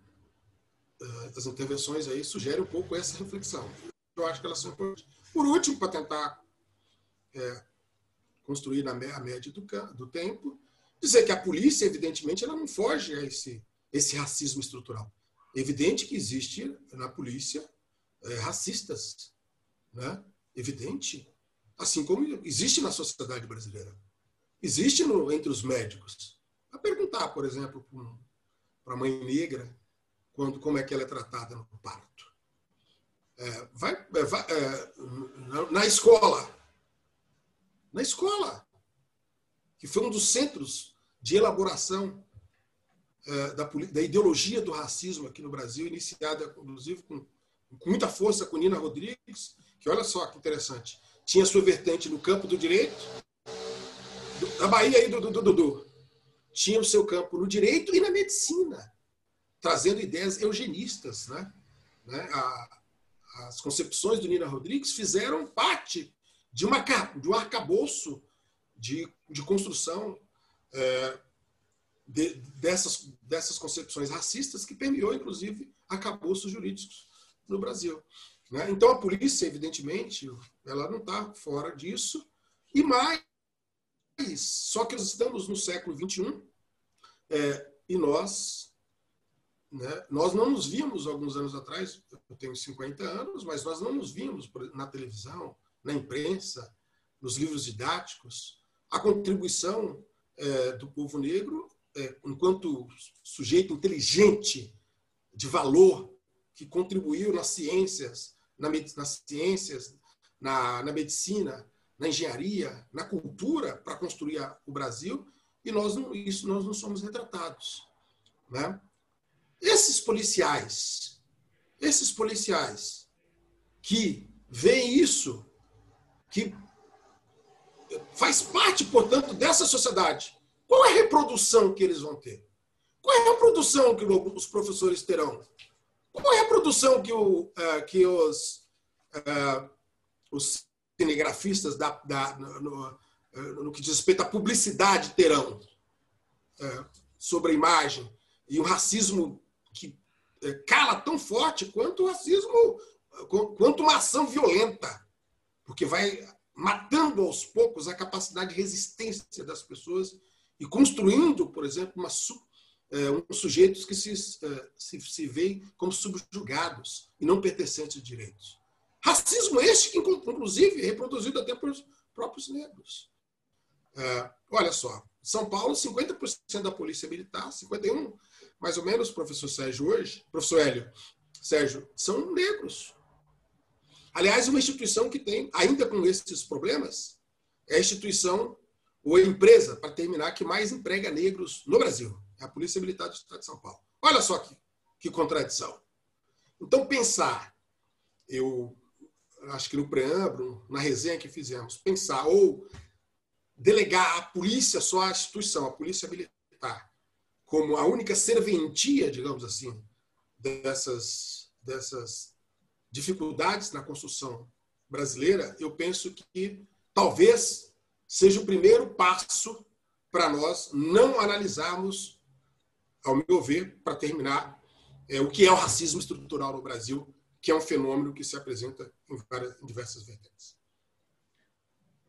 É, as intervenções aí sugerem um pouco essa reflexão. Eu acho que elas são importantes. Por último, para tentar é, construir na média do, do tempo, dizer que a polícia, evidentemente, ela não foge a esse, esse racismo estrutural. É evidente que existe na polícia é, racistas, né? evidente, assim como existe na sociedade brasileira. Existe no, entre os médicos. A perguntar, por exemplo, para a mãe negra, quando, como é que ela é tratada no parto. É, vai, é, vai é, na, na escola, na escola, que foi um dos centros de elaboração é, da, da, ideologia do racismo aqui no Brasil, iniciada, inclusive, com, com, muita força com Nina Rodrigues, que olha só que interessante, tinha sua vertente no campo do direito, do, da Bahia aí do Dudu, tinha o seu campo no direito e na medicina, trazendo ideias eugenistas. Né? né? A, as concepções do Nina Rodrigues fizeram parte de, uma, de um arcabouço de, de construção é, de, dessas, dessas concepções racistas que permeou, inclusive, arcabouços jurídicos no Brasil. Né? Então, a polícia, evidentemente, ela não está fora disso. E mais, só que nós estamos no século XXI é, e nós, né, nós não nos vimos alguns anos atrás, eu tenho 50 anos, mas nós não nos vimos na televisão, na imprensa, nos livros didáticos, a contribuição é, do povo negro, é, enquanto sujeito inteligente, de valor, que contribuiu nas ciências, na, nas ciências, na, na medicina, na engenharia, na cultura, para construir a, o Brasil, e nós não, isso nós não somos retratados. Né? Esses policiais, esses policiais que veem isso que faz parte, portanto, dessa sociedade. Qual é a reprodução que eles vão ter? Qual é a reprodução que os professores terão? Qual é a produção que, o, é, que os uh, os cinegrafistas da, da, no, no, no, que diz respeito à publicidade terão sobre a imagem e o racismo que cala tão forte quanto o racismo, quanto uma ação violenta, porque vai matando aos poucos a capacidade de resistência das pessoas e construindo, por exemplo, uma, é, uns sujeitos que se, é, se, se veem como subjugados e não pertencentes de direitos. Racismo este que, inclusive, é reproduzido até pelos próprios negros. É, olha só, São Paulo, 50% da polícia militar, 51% mais ou menos, professor Sérgio hoje, professor Hélio, Sérgio, são negros. Aliás, uma instituição que tem, ainda com esses problemas, é a instituição ou a empresa, para terminar, que mais emprega negros no Brasil. É a Polícia Militar do Estado de São Paulo. Olha só que, que contradição. Então, pensar, eu acho que no preâmbulo, na resenha que fizemos, pensar ou delegar a polícia só à instituição, a Polícia Militar, como a única serventia, digamos assim, dessas, dessas dificuldades na construção brasileira, eu penso que talvez seja o primeiro passo para nós não analisarmos, ao meu ver, para terminar, é, o que é o racismo estrutural no Brasil, que é um fenômeno que se apresenta em, várias, em diversas vertentes.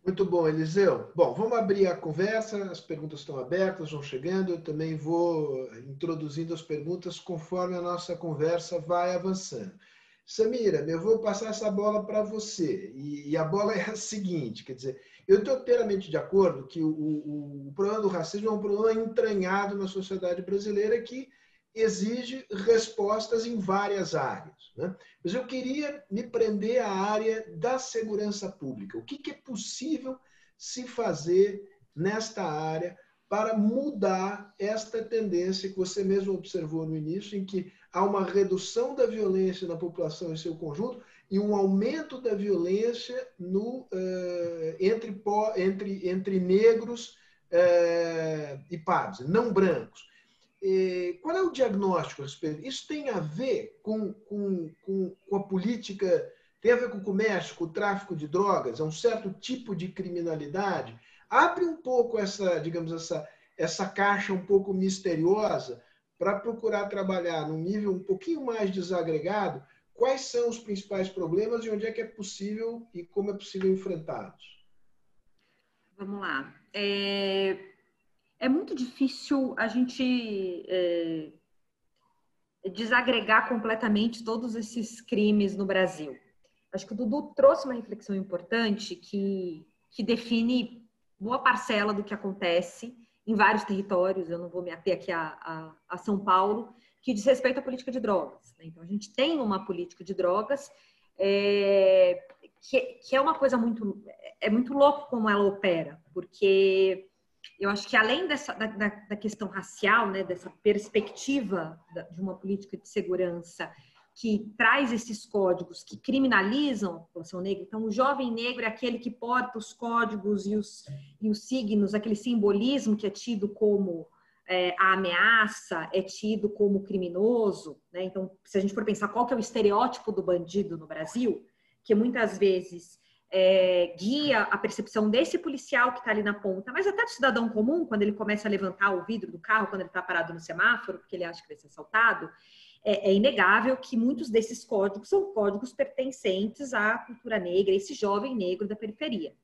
Muito bom, Eliseu. Bom, vamos abrir a conversa, as perguntas estão abertas, vão chegando. Eu também vou introduzindo as perguntas conforme a nossa conversa vai avançando. Samira, eu vou passar essa bola para você. E, e, a bola é a seguinte: quer dizer, eu estou inteiramente de acordo que o, o, o, problema do racismo é um problema entranhado na sociedade brasileira que exige respostas em várias áreas. Né? Mas eu queria me prender à área da segurança pública. O que, que é possível se fazer nesta área para mudar esta tendência que você mesmo observou no início, em que há uma redução da violência na população em seu conjunto, e um aumento da violência no, uh, entre, entre, entre negros uh, e pardos, não brancos. E qual é o diagnóstico a respeito? Isso tem a ver com, com, com, com a política, tem a ver com o comércio, com o tráfico de drogas, é um certo tipo de criminalidade? Abre um pouco essa, digamos, essa, essa caixa um pouco misteriosa para procurar trabalhar num nível um pouquinho mais desagregado quais são os principais problemas e onde é que é possível e como é possível enfrentá-los? Vamos lá. É, é muito difícil a gente é, desagregar completamente todos esses crimes no Brasil. Acho que o Dudu trouxe uma reflexão importante que, que define boa parcela do que acontece em vários territórios. Eu não vou me ater aqui a, a, a São Paulo, que diz respeito à política de drogas. Né? Então, a gente tem uma política de drogas é, que, que, é uma coisa muito. É muito louco como ela opera, porque eu acho que além dessa, da, da questão racial, né, dessa perspectiva de uma política de segurança que traz esses códigos que criminalizam a população negra. Então, o jovem negro é aquele que porta os códigos e os, e os signos, aquele simbolismo que é tido como é, a ameaça é tido como criminoso, né? Então, se a gente for pensar qual que é o estereótipo do bandido no Brasil, que muitas vezes é, guia a percepção desse policial que está ali na ponta, mas até do cidadão comum, quando ele começa a levantar o vidro do carro, quando ele está parado no semáforo, porque ele acha que vai ser assaltado, é, é, inegável que muitos desses códigos são códigos pertencentes à cultura negra, esse jovem negro da periferia.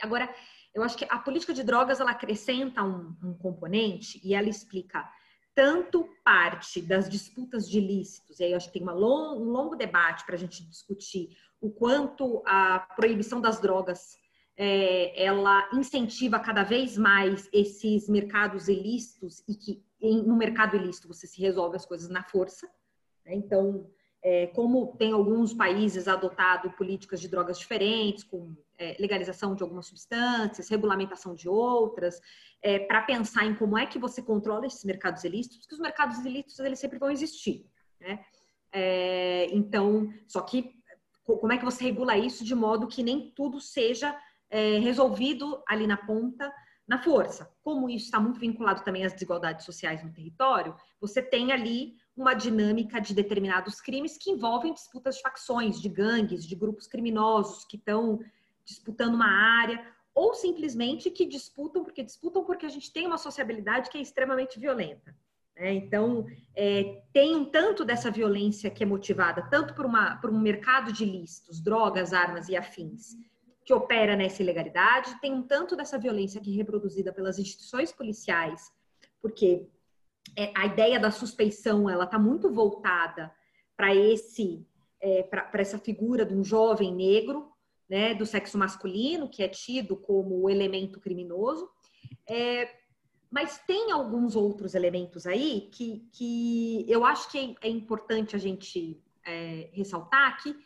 Agora, eu acho que a política de drogas ela acrescenta um, um componente e ela explica tanto parte das disputas de ilícitos, e aí eu acho que tem long, um longo debate para a gente discutir o quanto a proibição das drogas é, ela incentiva cada vez mais esses mercados ilícitos e que em, no mercado ilícito você se resolve as coisas na força. Né? Então, é, como tem alguns países adotado políticas de drogas diferentes, com é, legalização de algumas substâncias, regulamentação de outras, é, para pensar em como é que você controla esses mercados ilícitos, porque os mercados ilícitos eles sempre vão existir, né? É, então, só que como é que você regula isso de modo que nem tudo seja é, resolvido ali na ponta na força. Como isso está muito vinculado também às desigualdades sociais no território, você tem ali uma dinâmica de determinados crimes que envolvem disputas de facções, de gangues, de grupos criminosos que estão disputando uma área, ou simplesmente que disputam porque disputam porque a gente tem uma sociabilidade que é extremamente violenta. Né? Então, é, tem um tanto dessa violência que é motivada tanto por, uma, por um mercado de ilícitos, drogas, armas e afins, que opera nessa ilegalidade, tem um tanto dessa violência que é reproduzida pelas instituições policiais, porque é, a ideia da suspeição ela está muito voltada para esse é, para essa figura de um jovem negro né, do sexo masculino que é tido como o elemento criminoso. É, mas tem alguns outros elementos aí que, que eu acho que é, é importante a gente é, ressaltar que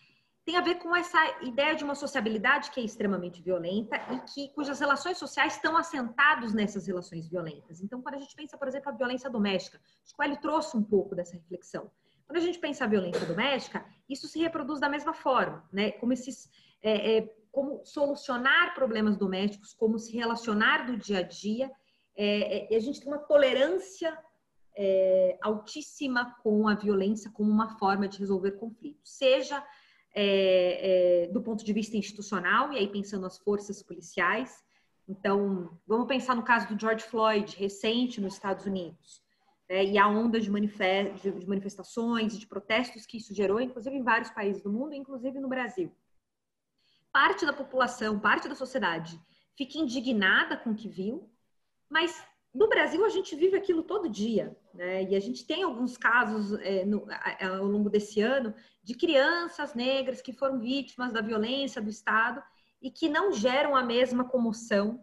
tem a ver com essa ideia de uma sociabilidade que é extremamente violenta e que cujas relações sociais estão assentados nessas relações violentas. Então, quando a gente pensa, por exemplo, a violência doméstica, acho que Hélio trouxe um pouco dessa reflexão. Quando a gente pensa a violência doméstica, isso se reproduz da mesma forma, né? Como esses, é, é, como solucionar problemas domésticos, como se relacionar do dia a dia. É, é a gente tem uma tolerância é, altíssima com a violência como uma forma de resolver conflitos, seja é, é, do ponto de vista institucional, e aí pensando as forças policiais. Então, vamos pensar no caso do George Floyd, recente nos Estados Unidos, né, e a onda de, de manifestações de protestos que isso gerou, inclusive em vários países do mundo, inclusive no Brasil. Parte da população, parte da sociedade fica indignada com o que viu, mas no Brasil, a gente vive aquilo todo dia, né? E a gente tem alguns casos é, no, ao longo desse ano de crianças negras que foram vítimas da violência do Estado e que não geram a mesma comoção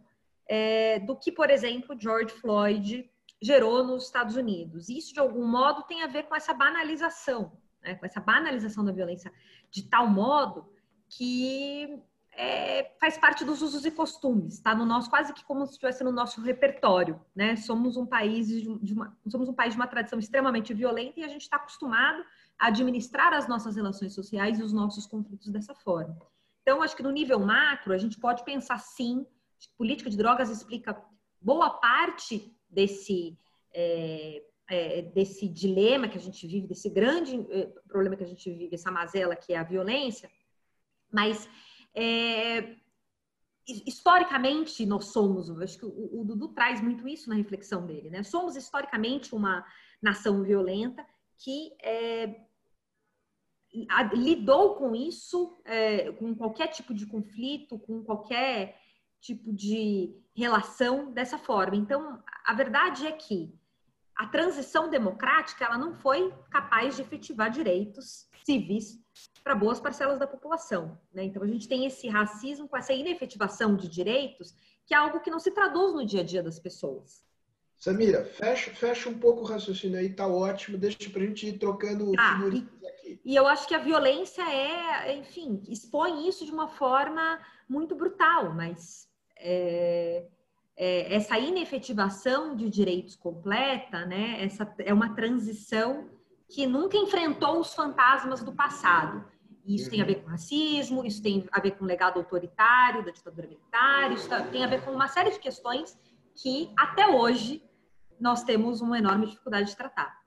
é, do que, por exemplo, George Floyd gerou nos Estados Unidos. Isso, de algum modo, tem a ver com essa banalização, né? com essa banalização da violência, de tal modo que é, faz parte dos usos e costumes, está no nosso quase que como se estivesse no nosso repertório, né? Somos um país de, uma, somos um país de uma tradição extremamente violenta e a gente está acostumado a administrar as nossas relações sociais e os nossos conflitos dessa forma. Então, acho que no nível macro a gente pode pensar sim, política de drogas explica boa parte desse é, é, desse dilema que a gente vive, desse grande é, problema que a gente vive, essa mazela que é a violência, mas é, historicamente, nós somos, acho que o, o, Dudu traz muito isso na reflexão dele, né? Somos historicamente uma nação violenta que é, lidou com isso, é, com qualquer tipo de conflito, com qualquer tipo de relação dessa forma. Então, a verdade é que a transição democrática ela não foi capaz de efetivar direitos civis para boas parcelas da população. Né? Então, a gente tem esse racismo com essa inefetivação de direitos, que é algo que não se traduz no dia a dia das pessoas. Samira, fecha, fecha um pouco o raciocínio aí, tá ótimo. Deixa para a gente ir trocando ah, e, aqui. E eu acho que a violência é, enfim, expõe isso de uma forma muito brutal, mas é, é, essa inefetivação de direitos completa, né? Essa é uma transição que nunca enfrentou os fantasmas do passado. Isso tem a ver com racismo, isso tem a ver com o legado autoritário da ditadura militar, isso tem a ver com uma série de questões que até hoje nós temos uma enorme dificuldade de tratar.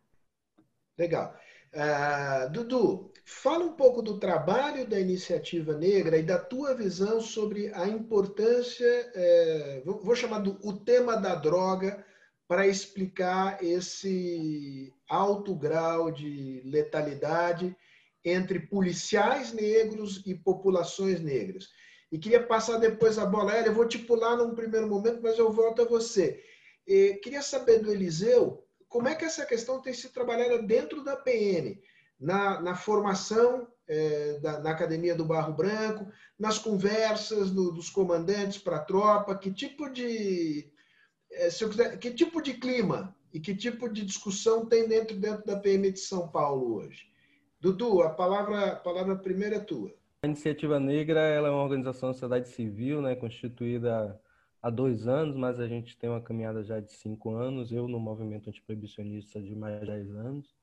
Legal. Uh, Dudu, fala um pouco do trabalho da iniciativa negra e da tua visão sobre a importância, eh, vou chamar do o tema da droga, para explicar esse alto grau de letalidade entre policiais negros e populações negras. E queria passar depois a bola eu vou te pular num primeiro momento, mas eu volto a você. E queria saber do Eliseu como é que essa questão tem sido trabalhada dentro da PM, na, na formação é, da, na Academia do Barro Branco, nas conversas do, dos comandantes para a tropa, que tipo de é, se eu quiser, que tipo de clima e que tipo de discussão tem dentro, dentro da PM de São Paulo hoje? Dudu, a palavra, a palavra primeira é tua. A Iniciativa Negra ela é uma organização da sociedade civil, né, constituída há dois anos, mas a gente tem uma caminhada já de cinco anos. Eu no movimento antiproibicionista de mais de dez anos.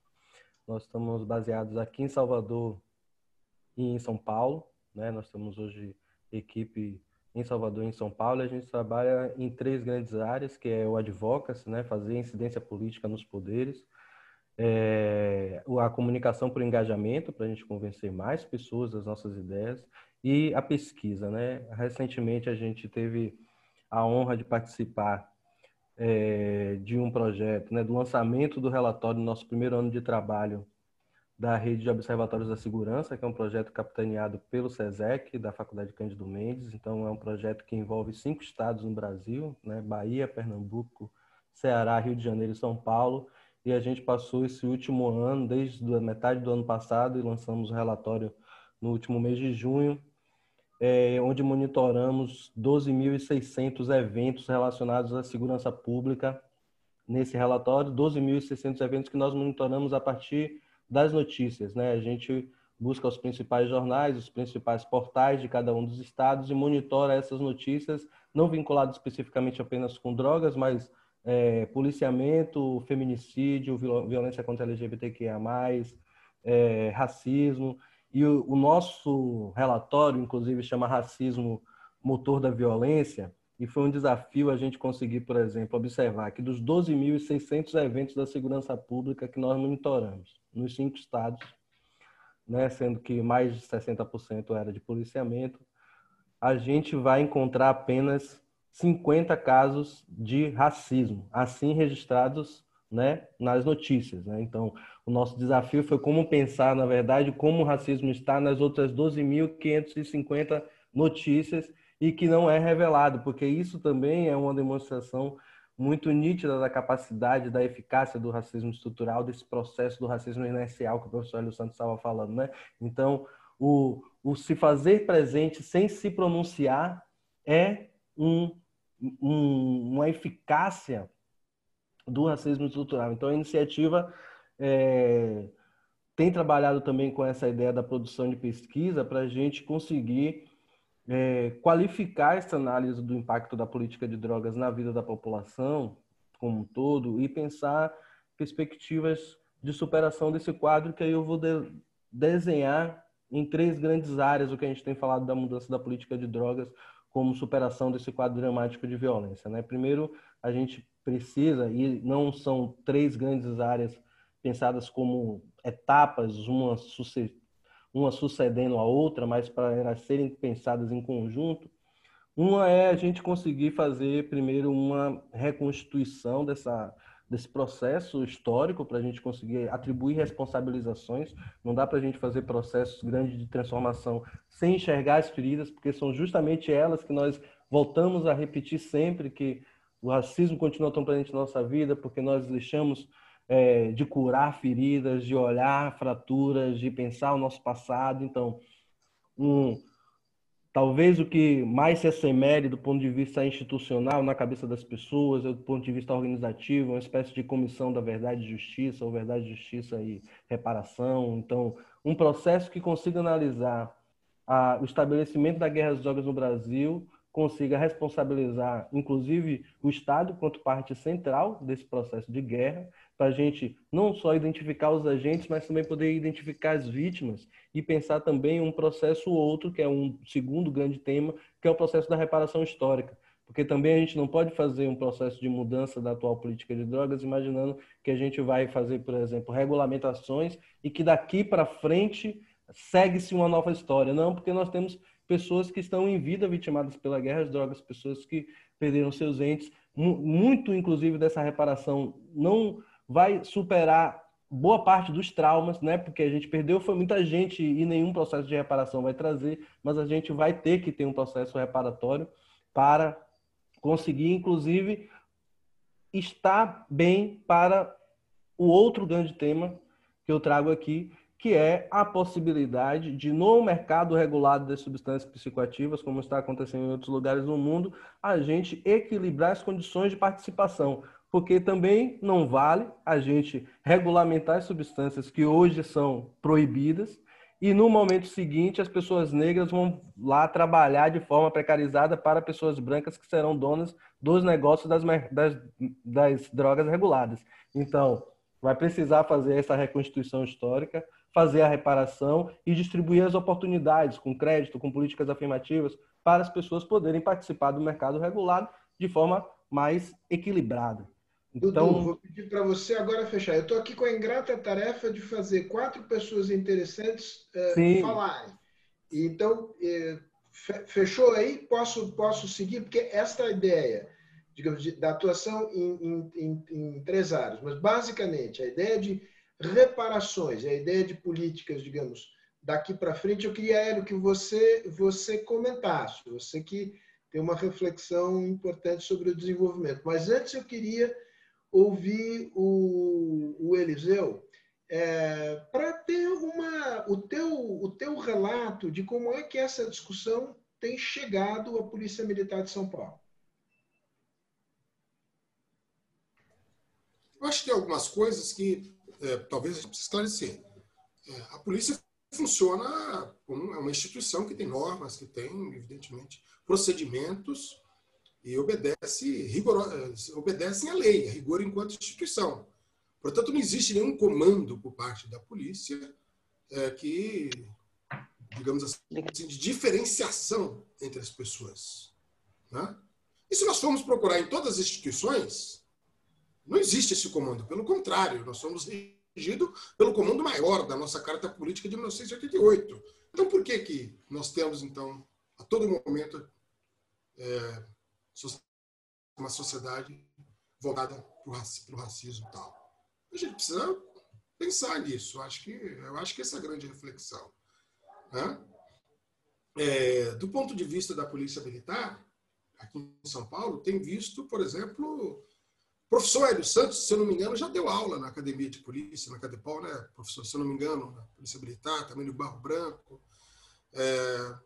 Nós estamos baseados aqui em Salvador e em São Paulo. Né? Nós temos hoje equipe em Salvador e em São Paulo. A gente trabalha em três grandes áreas, que é o advocacy, né? fazer incidência política nos poderes é, a comunicação por engajamento, para a gente convencer mais pessoas das nossas ideias, e a pesquisa. Né? Recentemente, a gente teve a honra de participar é, de um projeto, né, do lançamento do relatório do nosso primeiro ano de trabalho da Rede de Observatórios da Segurança, que é um projeto capitaneado pelo SESEC, da Faculdade Cândido Mendes. Então, é um projeto que envolve cinco estados no Brasil, né? Bahia, Pernambuco, Ceará, Rio de Janeiro e São Paulo. E a gente passou esse último ano, desde a metade do ano passado, e lançamos o relatório no último mês de junho, é, onde monitoramos 12.600 eventos relacionados à segurança pública. Nesse relatório, 12.600 eventos que nós monitoramos a partir das notícias. Né? A gente busca os principais jornais, os principais portais de cada um dos estados e monitora essas notícias, não vinculadas especificamente apenas com drogas, mas é, policiamento, feminicídio, violência contra LGBTQIA+, é, racismo. E o, o nosso relatório, inclusive, chama Racismo Motor da Violência, e foi um desafio a gente conseguir, por exemplo, observar que dos 12.600 eventos da segurança pública que nós monitoramos, nos cinco estados, né, sendo que mais de 60% era de policiamento, a gente vai encontrar apenas 50 casos de racismo, assim registrados né, nas notícias. Né? Então, o nosso desafio foi como pensar, na verdade, como o racismo está nas outras 12.550 notícias e que não é revelado, porque isso também é uma demonstração muito nítida da capacidade, da eficácia do racismo estrutural, desse processo do racismo inercial que o professor Hélio Santos estava falando, né? Então, o, o se fazer presente sem se pronunciar é um, um, uma eficácia do racismo estrutural. Então, a iniciativa é, tem trabalhado também com essa ideia da produção de pesquisa para a gente conseguir é, qualificar essa análise do impacto da política de drogas na vida da população como um todo e pensar perspectivas de superação desse quadro que aí eu vou de desenhar em três grandes áreas o que a gente tem falado da mudança da política de drogas como superação desse quadro dramático de violência. Né? Primeiro, a gente precisa, e não são três grandes áreas pensadas como etapas, uma uma sucedendo a outra, mas para elas serem pensadas em conjunto. Uma é a gente conseguir fazer primeiro uma reconstituição dessa, desse processo histórico para a gente conseguir atribuir responsabilizações. Não dá para a gente fazer processos grandes de transformação sem enxergar as feridas, porque são justamente elas que nós voltamos a repetir sempre que o racismo continua tão presente na nossa vida, porque nós deixamos é, de curar feridas, de olhar fraturas, de pensar o nosso passado. Então, um, talvez o que mais se assemelhe do ponto de vista institucional na cabeça das pessoas, do ponto de vista organizativo, uma espécie de comissão da verdade e justiça, ou verdade, justiça e reparação. Então, um processo que consiga analisar a, o estabelecimento da guerra às drogas no Brasil, consiga responsabilizar, inclusive, o Estado quanto parte central desse processo de guerra, para a gente não só identificar os agentes, mas também poder identificar as vítimas e pensar também um processo outro, que é um segundo grande tema, que é o processo da reparação histórica. Porque também a gente não pode fazer um processo de mudança da atual política de drogas imaginando que a gente vai fazer, por exemplo, regulamentações e que daqui para frente segue-se uma nova história. Não, porque nós temos pessoas que estão em vida vitimadas pela guerra às drogas, pessoas que perderam seus entes, muito inclusive dessa reparação não vai superar boa parte dos traumas, né? Porque a gente perdeu foi muita gente e nenhum processo de reparação vai trazer, mas a gente vai ter que ter um processo reparatório para conseguir, inclusive, estar bem para o outro grande tema que eu trago aqui, que é a possibilidade de, no mercado regulado das substâncias psicoativas, como está acontecendo em outros lugares do mundo, a gente equilibrar as condições de participação porque também não vale a gente regulamentar as substâncias que hoje são proibidas e no momento seguinte as pessoas negras vão lá trabalhar de forma precarizada para pessoas brancas que serão donas dos negócios das, das, das drogas reguladas. Então, vai precisar fazer essa reconstituição histórica, fazer a reparação e distribuir as oportunidades com crédito, com políticas afirmativas, para as pessoas poderem participar do mercado regulado de forma mais equilibrada. Dudu, então... vou pedir para você agora fechar. Eu estou aqui com a ingrata tarefa de fazer quatro pessoas interessantes uh, falarem. Então, uh, fechou aí? Posso, posso seguir? Porque esta é ideia, digamos, de, da atuação em, em, em, em três áreas, mas basicamente a ideia de reparações, a ideia de políticas, digamos, daqui para frente, eu queria, Hélio, que você, você comentasse, você que tem uma reflexão importante sobre o desenvolvimento. Mas antes eu queria ouvir o, o Eliseu é, para ter uma, o, teu, o teu relato de como é que essa discussão tem chegado à Polícia Militar de São Paulo. Eu acho que tem algumas coisas que é, talvez a gente precise esclarecer. É, a polícia funciona como uma instituição que tem normas, que tem, evidentemente, procedimentos e obedece rigor, obedecem à lei, a rigor enquanto instituição. Portanto, não existe nenhum comando por parte da polícia é, que, digamos assim, de diferenciação entre as pessoas. Né? E se nós formos procurar em todas as instituições, não existe esse comando. Pelo contrário, nós somos regidos pelo comando maior da nossa Carta Política de 1988. Então, por que, que nós temos, então, a todo momento, é, uma sociedade voltada para o racismo e tal? A gente precisa pensar nisso. Acho que, eu acho que essa é a grande reflexão. Né? É, do ponto de vista da Polícia Militar, aqui em São Paulo, tem visto, por exemplo, o professor Hélio Santos, se eu não me engano, já deu aula na Academia de Polícia, na Cadepol, né? Professor, se eu não me engano, na Polícia Militar, também no Barro Branco. É,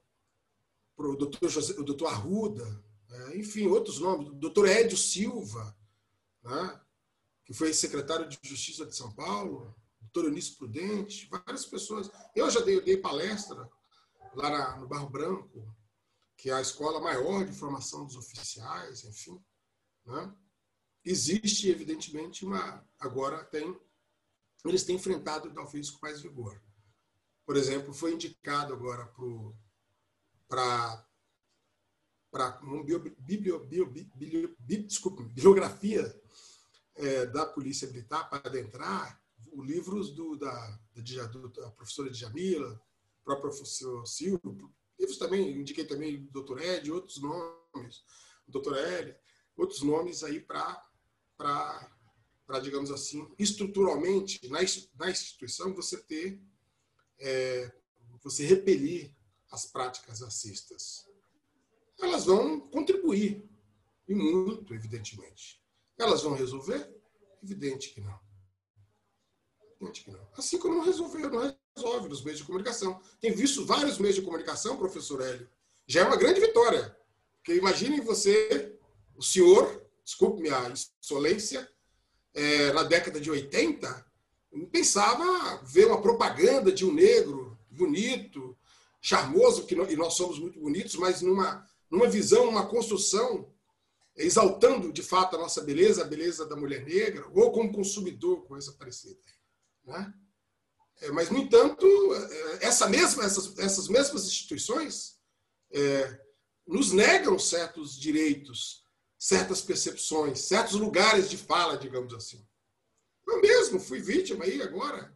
o doutor, José, o doutor Arruda, enfim, outros nomes, o doutor Édio Silva, né? que foi secretário de Justiça de São Paulo, doutor Eunício Prudente, várias pessoas. Eu já dei, dei palestra lá na, no Barro Branco, que é a escola maior de formação dos oficiais, enfim. Né? existe, evidentemente, uma. Agora tem. Eles têm enfrentado talvez com mais vigor. Por exemplo, foi indicado agora para para uma bio, bio, bio, desculpa, biografia é, da Polícia Militar para adentrar os livros do, da, da, da professora Djamila, próprio professor Silvio, livros também, indiquei também o doutor Ed, outros nomes, doutor L, outros nomes aí para para, digamos assim, estruturalmente, na, na instituição, você ter, é, você repelir as práticas racistas. Elas vão contribuir, e muito, evidentemente. Elas vão resolver? Evidente que não. Evidente que não. Assim como não resolveu, não resolve nos meios de comunicação. Tem visto vários meios de comunicação, professor Hélio. Já é uma grande vitória. Porque imaginem você, o senhor, desculpe minha insolência, é, na década de 80, não pensava ver uma propaganda de um negro bonito, charmoso, que e nós somos muito bonitos, mas numa, numa visão, uma construção, exaltando de fato a nossa beleza, a beleza da mulher negra, ou como consumidor, coisa parecida. Né? É, mas, no entanto, é, essa mesma, essas, essas mesmas instituições é, nos negam certos direitos certas percepções, certos lugares de fala, digamos assim. Eu mesmo fui vítima aí agora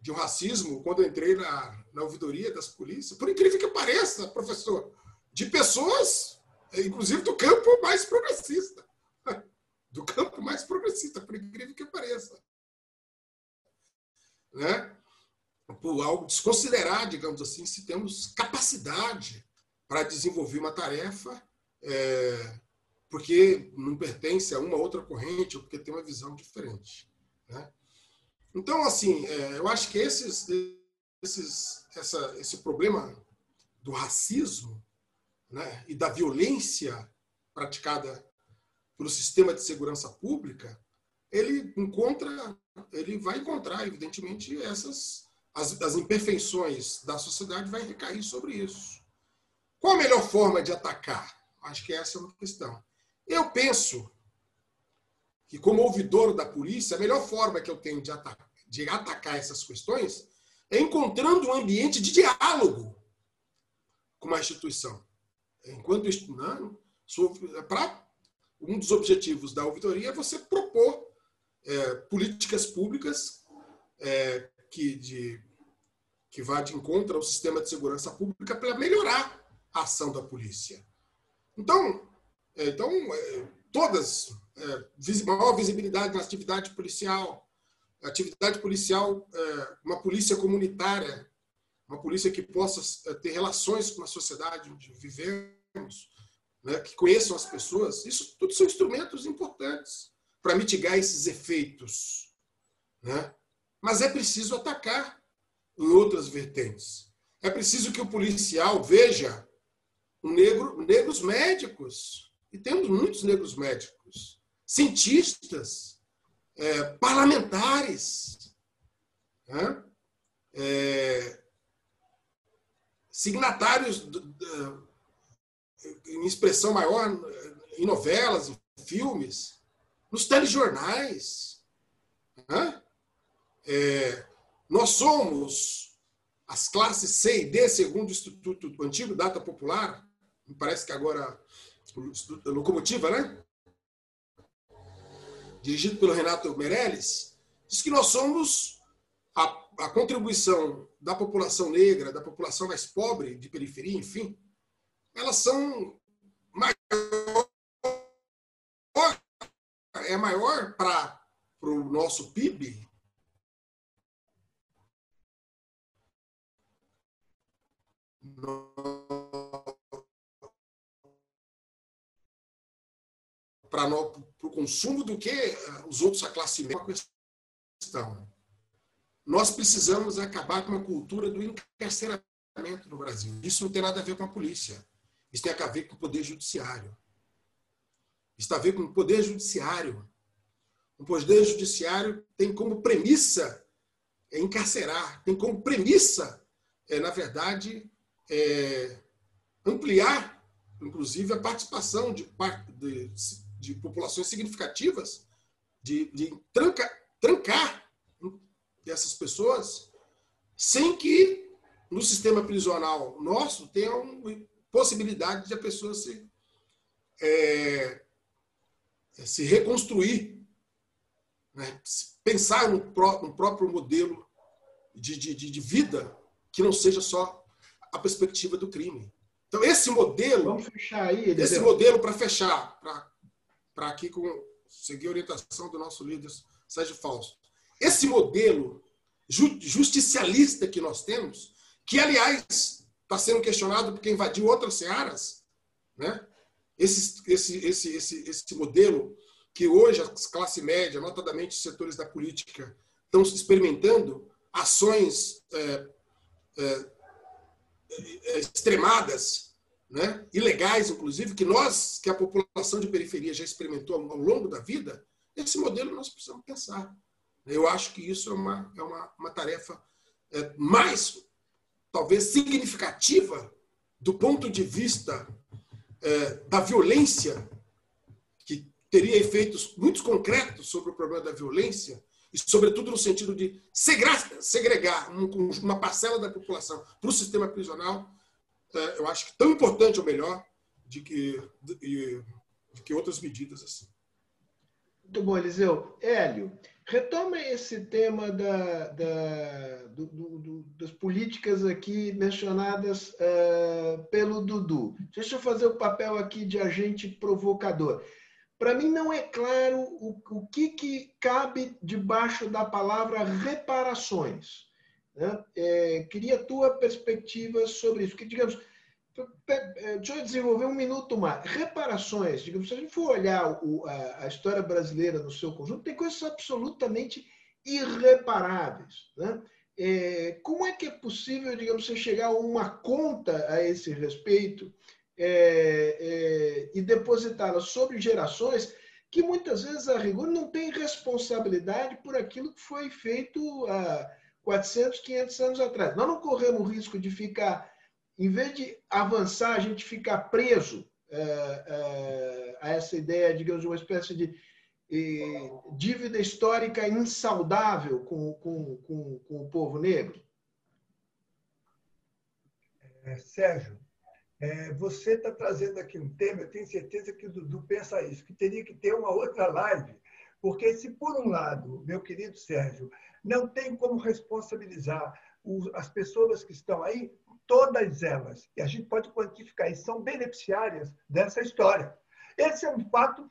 de um racismo quando entrei na, na ouvidoria das polícias. Por incrível que pareça, professor, de pessoas, inclusive do campo mais progressista. Do campo mais progressista, por incrível que pareça. Né? Por algo desconsiderar, digamos assim, se temos capacidade para desenvolver uma tarefa é, porque não pertence a uma outra corrente ou porque tem uma visão diferente. Né? Então, assim, é, eu acho que esses, esses, essa, esse problema do racismo né, e da violência praticada pelo sistema de segurança pública, ele encontra, ele vai encontrar, evidentemente, essas as, as imperfeições da sociedade vai recair sobre isso. Qual a melhor forma de atacar? Acho que essa é uma questão. Eu penso que, como ouvidor da polícia, a melhor forma que eu tenho de atacar, de atacar essas questões é encontrando um ambiente de diálogo com uma instituição. Enquanto estudando, para um dos objetivos da auditoria é você propor é, políticas públicas é, que, de, que vá de encontro ao sistema de segurança pública para melhorar a ação da polícia. Então, é, então é, todas, é, maior visibilidade na atividade policial, atividade policial, é, uma polícia comunitária, uma polícia que possa ter relações com a sociedade onde vivemos, né, que conheçam as pessoas, isso tudo são instrumentos importantes para mitigar esses efeitos. Né? Mas é preciso atacar em outras vertentes. É preciso que o policial veja um negro, negros médicos, e temos muitos negros médicos, cientistas, é, parlamentares, né? é, signatários em expressão maior em novelas, em filmes, nos telejornais. É, nós somos as classes C e D, segundo o Instituto do Antigo Data Popular, me parece que agora Locomotiva, né? Dirigido pelo Renato Meirelles, diz que nós somos a, a contribuição da população negra, da população mais pobre, de periferia, enfim, elas são maior, é maior para o nosso PIB para o consumo do que eh, os outros, a classe média. questão. Nós precisamos acabar com a cultura do encarceramento no Brasil. Isso não tem nada a ver com a polícia. Isso tem a ver com o poder judiciário. Isso tem a ver com o poder judiciário. O poder judiciário tem como premissa é encarcerar, tem como premissa, é, na verdade, é, ampliar, inclusive, a participação de, de, de populações significativas, de, de tranca, trancar essas pessoas, sem que no sistema prisional nosso tenha um, possibilidade de a pessoa se, é, se reconstruir, né? pensar no, pró, no, próprio modelo de, de, de vida que não seja só a perspectiva do crime. Então, esse modelo. Vamos fechar aí, Esse modelo, para fechar, para aqui com, seguir a orientação do nosso líder Sérgio Fausto. Esse modelo justicialista que nós temos, que, aliás, está sendo questionado porque invadiu outras searas, né? Esse, esse, esse, esse, esse modelo que hoje a classe média, notadamente os setores da política, estão experimentando ações é, é, é, extremadas, né? ilegais, inclusive, que nós, que a população de periferia já experimentou ao longo da vida, esse modelo nós precisamos pensar. Eu acho que isso é uma, é uma, uma tarefa é, mais talvez significativa do ponto de vista é, da violência, que teria efeitos muito concretos sobre o problema da violência, e sobretudo no sentido de segregar uma parcela da população para o sistema prisional, é, eu acho que tão importante ou melhor de que, de, de que outras medidas assim. Muito bom, Eliseu. Hélio, retoma esse tema da, da do, do, das políticas aqui mencionadas uh, pelo Dudu. Deixa eu fazer o papel aqui de agente provocador. Para mim não é claro o, o que, que cabe debaixo da palavra reparações. Né? É, queria a tua perspectiva sobre isso. Que, digamos, deixa eu desenvolver um minuto mais. Reparações, digamos, se a gente for olhar o, a, a, história brasileira no seu conjunto, tem coisas absolutamente irreparáveis. Né? É, como é que é possível, digamos, você chegar a uma conta a esse respeito é, é, e depositá-la sobre gerações que muitas vezes, a rigor, não têm responsabilidade por aquilo que foi feito há 400, 500 anos atrás. Nós não corremos o risco de ficar em vez de avançar, a gente ficar preso é, é, a essa ideia, digamos, de uma espécie de é, dívida histórica insaudável com, com, com, com o povo negro? É, Sérgio, é, você está trazendo aqui um tema, eu tenho certeza que o Dudu pensa isso, que teria que ter uma outra live, porque se por um lado, meu querido Sérgio, não tem como responsabilizar as pessoas que estão aí, todas elas, e a gente pode quantificar isso, são beneficiárias dessa história. Esse é um fato,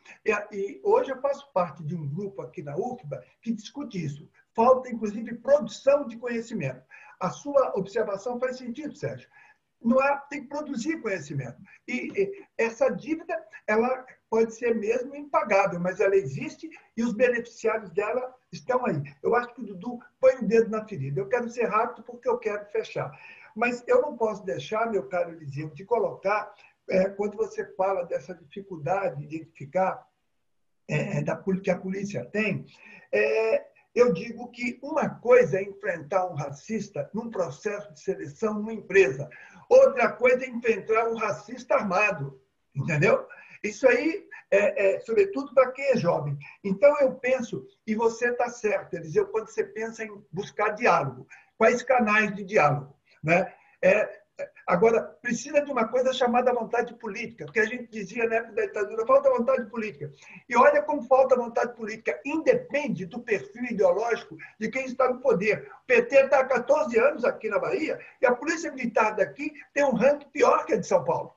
e hoje eu faço parte de um grupo aqui na UFBA que discute isso. Falta, inclusive, produção de conhecimento. A sua observação faz sentido, Sérgio. Não há, tem que produzir conhecimento. E, e essa dívida, ela pode ser mesmo impagável, mas ela existe e os beneficiários dela estão aí. Eu acho que o Dudu põe o dedo na ferida. Eu quero ser rápido porque eu quero fechar. Mas eu não posso deixar, meu caro Eliseu, de colocar é, quando você fala dessa dificuldade de identificar é, é, da, que a polícia tem, é, eu digo que uma coisa é enfrentar um racista num processo de seleção numa empresa, outra coisa é enfrentar um racista armado, entendeu? Isso aí é, é sobretudo para quem é jovem. Então eu penso, e você está certo, Eliseu, quando você pensa em buscar diálogo, quais canais de diálogo, né? É, Agora, precisa de uma coisa chamada vontade política, porque a gente dizia na época da ditadura, falta vontade política. E olha como falta vontade política, independe do perfil ideológico de quem está no poder. O PT está há 14 anos aqui na Bahia e a Polícia Militar daqui tem um ranking pior que a de São Paulo.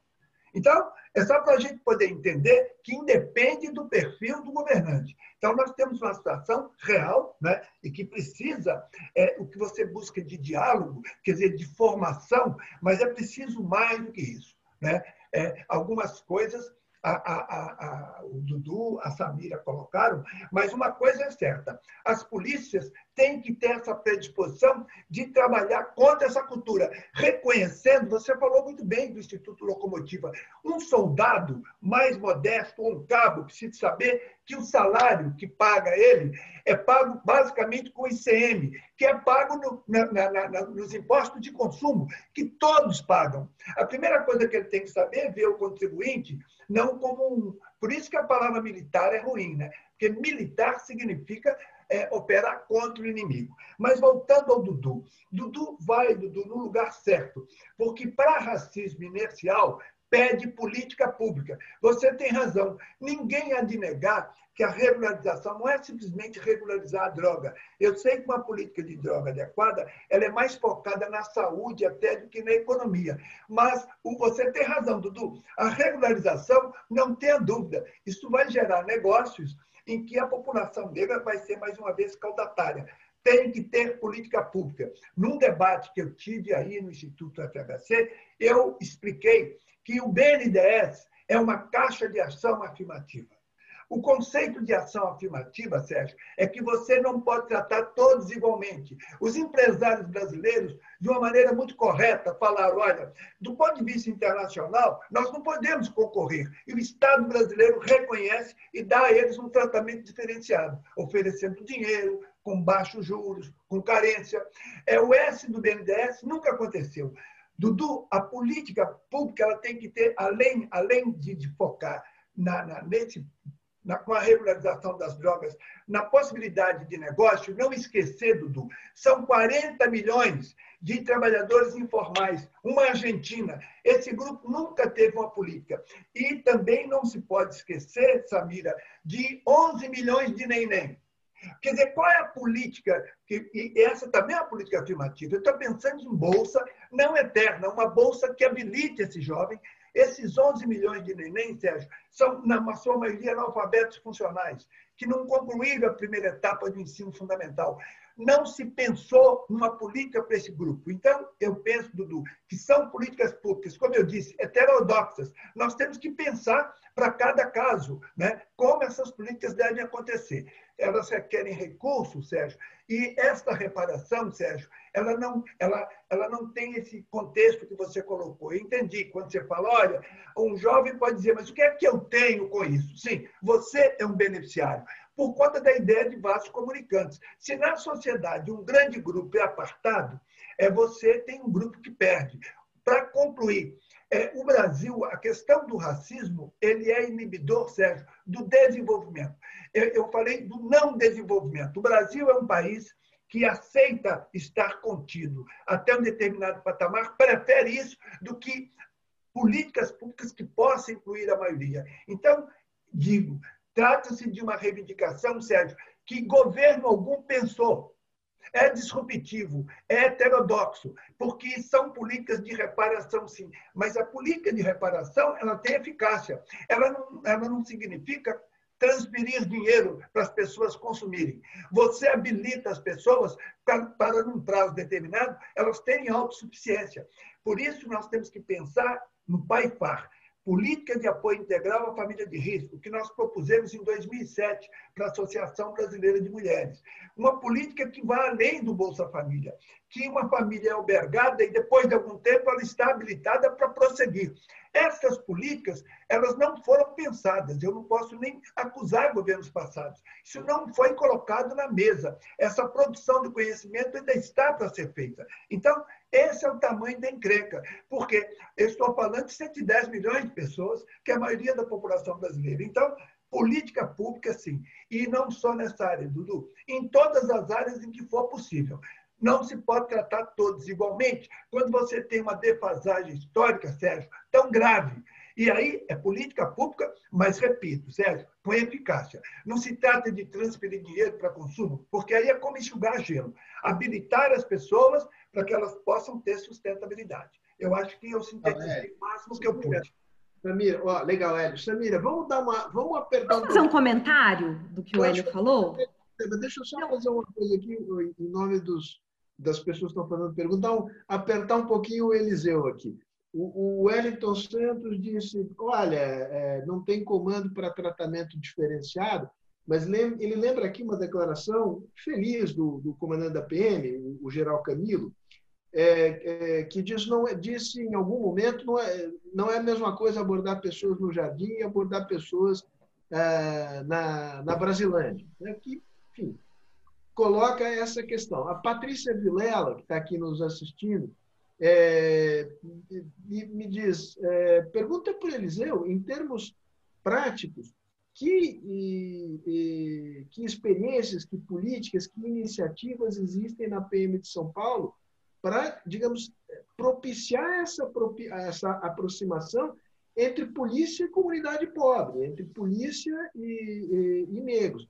Então, é só para a gente poder entender que independe do perfil do governante. Então, nós temos uma situação real né, e que precisa, é, o que você busca de diálogo, quer dizer, de formação, mas é preciso mais do que isso. Né? É, algumas coisas a, a, a, o Dudu, a Samira colocaram, mas uma coisa é certa: as polícias têm que ter essa predisposição de trabalhar contra essa cultura, reconhecendo, você falou muito bem do Instituto Locomotiva, um soldado mais modesto, um cabo, precisa saber que o salário que paga ele é pago basicamente com ICM, que é pago no, na, na, na, nos impostos de consumo, que todos pagam. A primeira coisa que ele tem que saber é ver o contribuinte não como um. Por isso que a palavra militar é ruim, né? Porque militar significa é, operar contra o inimigo. Mas voltando ao Dudu, Dudu vai, Dudu, no lugar certo, porque para racismo inercial pede política pública. Você tem razão. Ninguém há de negar que a regularização não é simplesmente regularizar a droga. Eu sei que uma política de droga adequada ela é mais focada na saúde até do que na economia. Mas você tem razão, Dudu. A regularização, não tenha dúvida, isso vai gerar negócios em que a população negra vai ser, mais uma vez, caudatária. Tem que ter política pública. Num debate que eu tive aí no Instituto FHC, eu expliquei que o BNDES é uma caixa de ação afirmativa. O conceito de ação afirmativa, Sérgio, é que você não pode tratar todos igualmente. Os empresários brasileiros, de uma maneira muito correta, falaram: olha, do ponto de vista internacional, nós não podemos concorrer. E o Estado brasileiro reconhece e dá a eles um tratamento diferenciado, oferecendo dinheiro, com baixos juros, com carência. É, o S do BNDES nunca aconteceu. Dudu, a política pública ela tem que ter, além, além de, de focar na, na, nesse, na, com a regularização das drogas, na possibilidade de negócio, não esquecer, Dudu, são 40 milhões de trabalhadores informais, uma Argentina. Esse grupo nunca teve uma política. E também não se pode esquecer, Samira, de 11 milhões de neném. Quer dizer, qual é a política? Que, e essa também é uma política afirmativa. Eu estou pensando em bolsa não eterna, uma bolsa que habilite esse jovem. Esses 11 milhões de neném, Sérgio, são, na sua maioria, analfabetos funcionais, que não concluíram a primeira etapa do ensino fundamental não se pensou numa política para esse grupo. Então, eu penso, Dudu, que são políticas públicas, como eu disse, heterodoxas. Nós temos que pensar para cada caso né, como essas políticas devem acontecer. Elas requerem recursos, Sérgio, e esta reparação, Sérgio, ela não, ela, ela não tem esse contexto que você colocou. Eu entendi quando você fala, olha, um jovem pode dizer, mas o que é que eu tenho com isso? Sim, você é um beneficiário por conta da ideia de vasos comunicantes. Se na sociedade um grande grupo é apartado, é você tem um grupo que perde. Para concluir, é, o Brasil, a questão do racismo, ele é inibidor, Sérgio, do desenvolvimento. Eu, eu falei do não desenvolvimento. O Brasil é um país que aceita estar contido até um determinado patamar, prefere isso do que políticas públicas que possam incluir a maioria. Então, digo, trata-se de uma reivindicação, Sérgio, que governo algum pensou. É disruptivo, é heterodoxo, porque são políticas de reparação, sim. Mas a política de reparação ela tem eficácia. Ela não, ela não significa transferir dinheiro para as pessoas consumirem. Você habilita as pessoas para, para num prazo determinado, elas terem autossuficiência. Por isso, nós temos que pensar no PAIFAR, Política de Apoio Integral à Família de Risco, que nós propusemos em 2007 para a Associação Brasileira de Mulheres. Uma política que vai além do Bolsa Família, que uma família é albergada e depois de algum tempo ela está habilitada para prosseguir. Essas políticas, elas não foram pensadas. Eu não posso nem acusar governos passados. Isso não foi colocado na mesa. Essa produção de conhecimento ainda está para ser feita. Então, esse é o tamanho da encrenca. Porque eu estou falando de 110 milhões de pessoas, que é a maioria da população brasileira. Então, política pública, sim. E não só nessa área, Dudu. Em todas as áreas em que for possível. Não se pode tratar todos igualmente quando você tem uma defasagem histórica, Sérgio, tão grave. E aí é política pública, mas repito, Sérgio, com eficácia. Não se trata de transferir dinheiro para consumo, porque aí é como enxugar gelo. Habilitar as pessoas para que elas possam ter sustentabilidade. Eu acho que eu sintetizei o máximo que eu pude. Samira, ó, legal, Hélio. Samira, vamos dar uma. Vamos apertar Vamos fazer um comentário do que eu o Hélio falou? Deixa eu só Não. fazer uma coisa aqui em nome dos, das pessoas que estão fazendo pergunta, um, apertar um pouquinho o Eliseu aqui. O, Wellington Santos disse: olha, é, não tem comando para tratamento diferenciado, mas ele lembra aqui uma declaração feliz do, do comandante da PM, o, Geral Camilo, é, é, que diz, não, é, disse em algum momento não é, não é a mesma coisa abordar pessoas no jardim e abordar pessoas é, na, na Brasilândia. Né? Que, enfim, coloca essa questão. A Patrícia Vilela, que está aqui nos assistindo, é, me, me, diz, é, pergunta para o Eliseu, em termos práticos, que, e, e, que experiências, que políticas, que iniciativas existem na PM de São Paulo para, digamos, propiciar essa, essa aproximação entre polícia e comunidade pobre, entre polícia e, e, e negros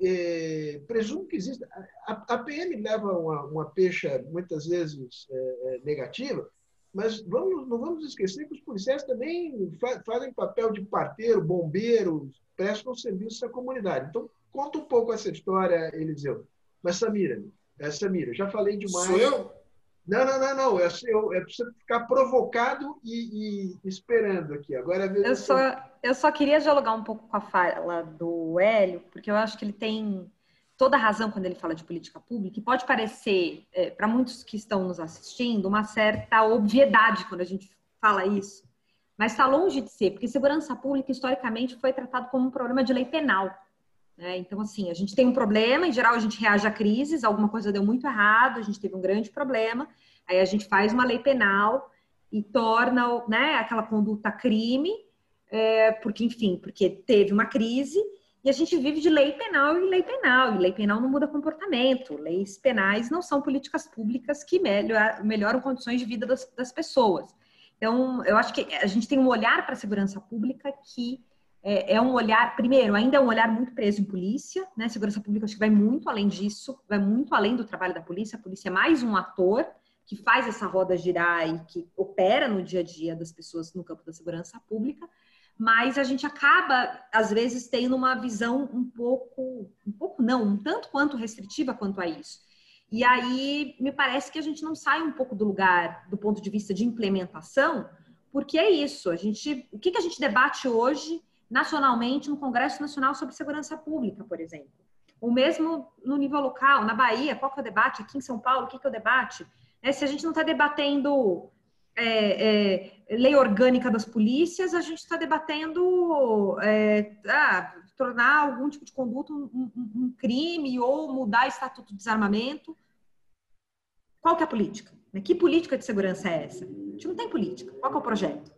é, presumo que existe. A, a, PM leva uma, uma pecha muitas vezes é, é, negativa, mas vamos, não vamos esquecer que os policiais também fa fazem papel de parteiro, bombeiro, prestam serviço à comunidade. Então, conta um pouco essa história, Eliseu. Mas, Samira, é, Samira, já falei demais. Sou eu? Não, não, não, não. É, eu, preciso ficar provocado e, e esperando aqui. Agora é eu só, eu só queria dialogar um pouco com a fala do Hélio, porque eu acho que ele tem toda a razão quando ele fala de política pública, e pode parecer, é, para muitos que estão nos assistindo, uma certa obviedade quando a gente fala isso. Mas está longe de ser, porque segurança pública, historicamente, foi tratado como um problema de lei penal. Né? Então, assim, a gente tem um problema, em geral a gente reage a crises, alguma coisa deu muito errado, a gente teve um grande problema, aí a gente faz uma lei penal e torna né, aquela conduta crime, é, porque, enfim, porque teve uma crise e a gente vive de lei penal e lei penal, e lei penal não muda comportamento, leis penais não são políticas públicas que melhor, melhoram condições de vida das, das pessoas. Então, eu acho que a gente tem um olhar para a segurança pública que é, é, um olhar, primeiro, ainda é um olhar muito preso em polícia, né? Segurança pública acho que vai muito além disso, vai muito além do trabalho da polícia. A polícia é mais um ator que faz essa roda girar e que opera no dia a dia das pessoas no campo da segurança pública, mas a gente acaba, às vezes, tendo uma visão um pouco, um pouco não, um tanto quanto restritiva quanto a isso. E aí me parece que a gente não sai um pouco do lugar do ponto de vista de implementação, porque é isso. A gente, o que, que a gente debate hoje nacionalmente no Congresso Nacional sobre Segurança Pública, por exemplo. O mesmo no nível local, na Bahia, qual que é o debate? Aqui em São Paulo, o que, que é o debate? É, se a gente não está debatendo é, é, lei orgânica das polícias, a gente está debatendo é, ah, tornar algum tipo de conduta um, um, um, crime ou mudar o estatuto de desarmamento. Qual que é a política? Que política de segurança é essa? A gente não tem política. Qual que é o projeto?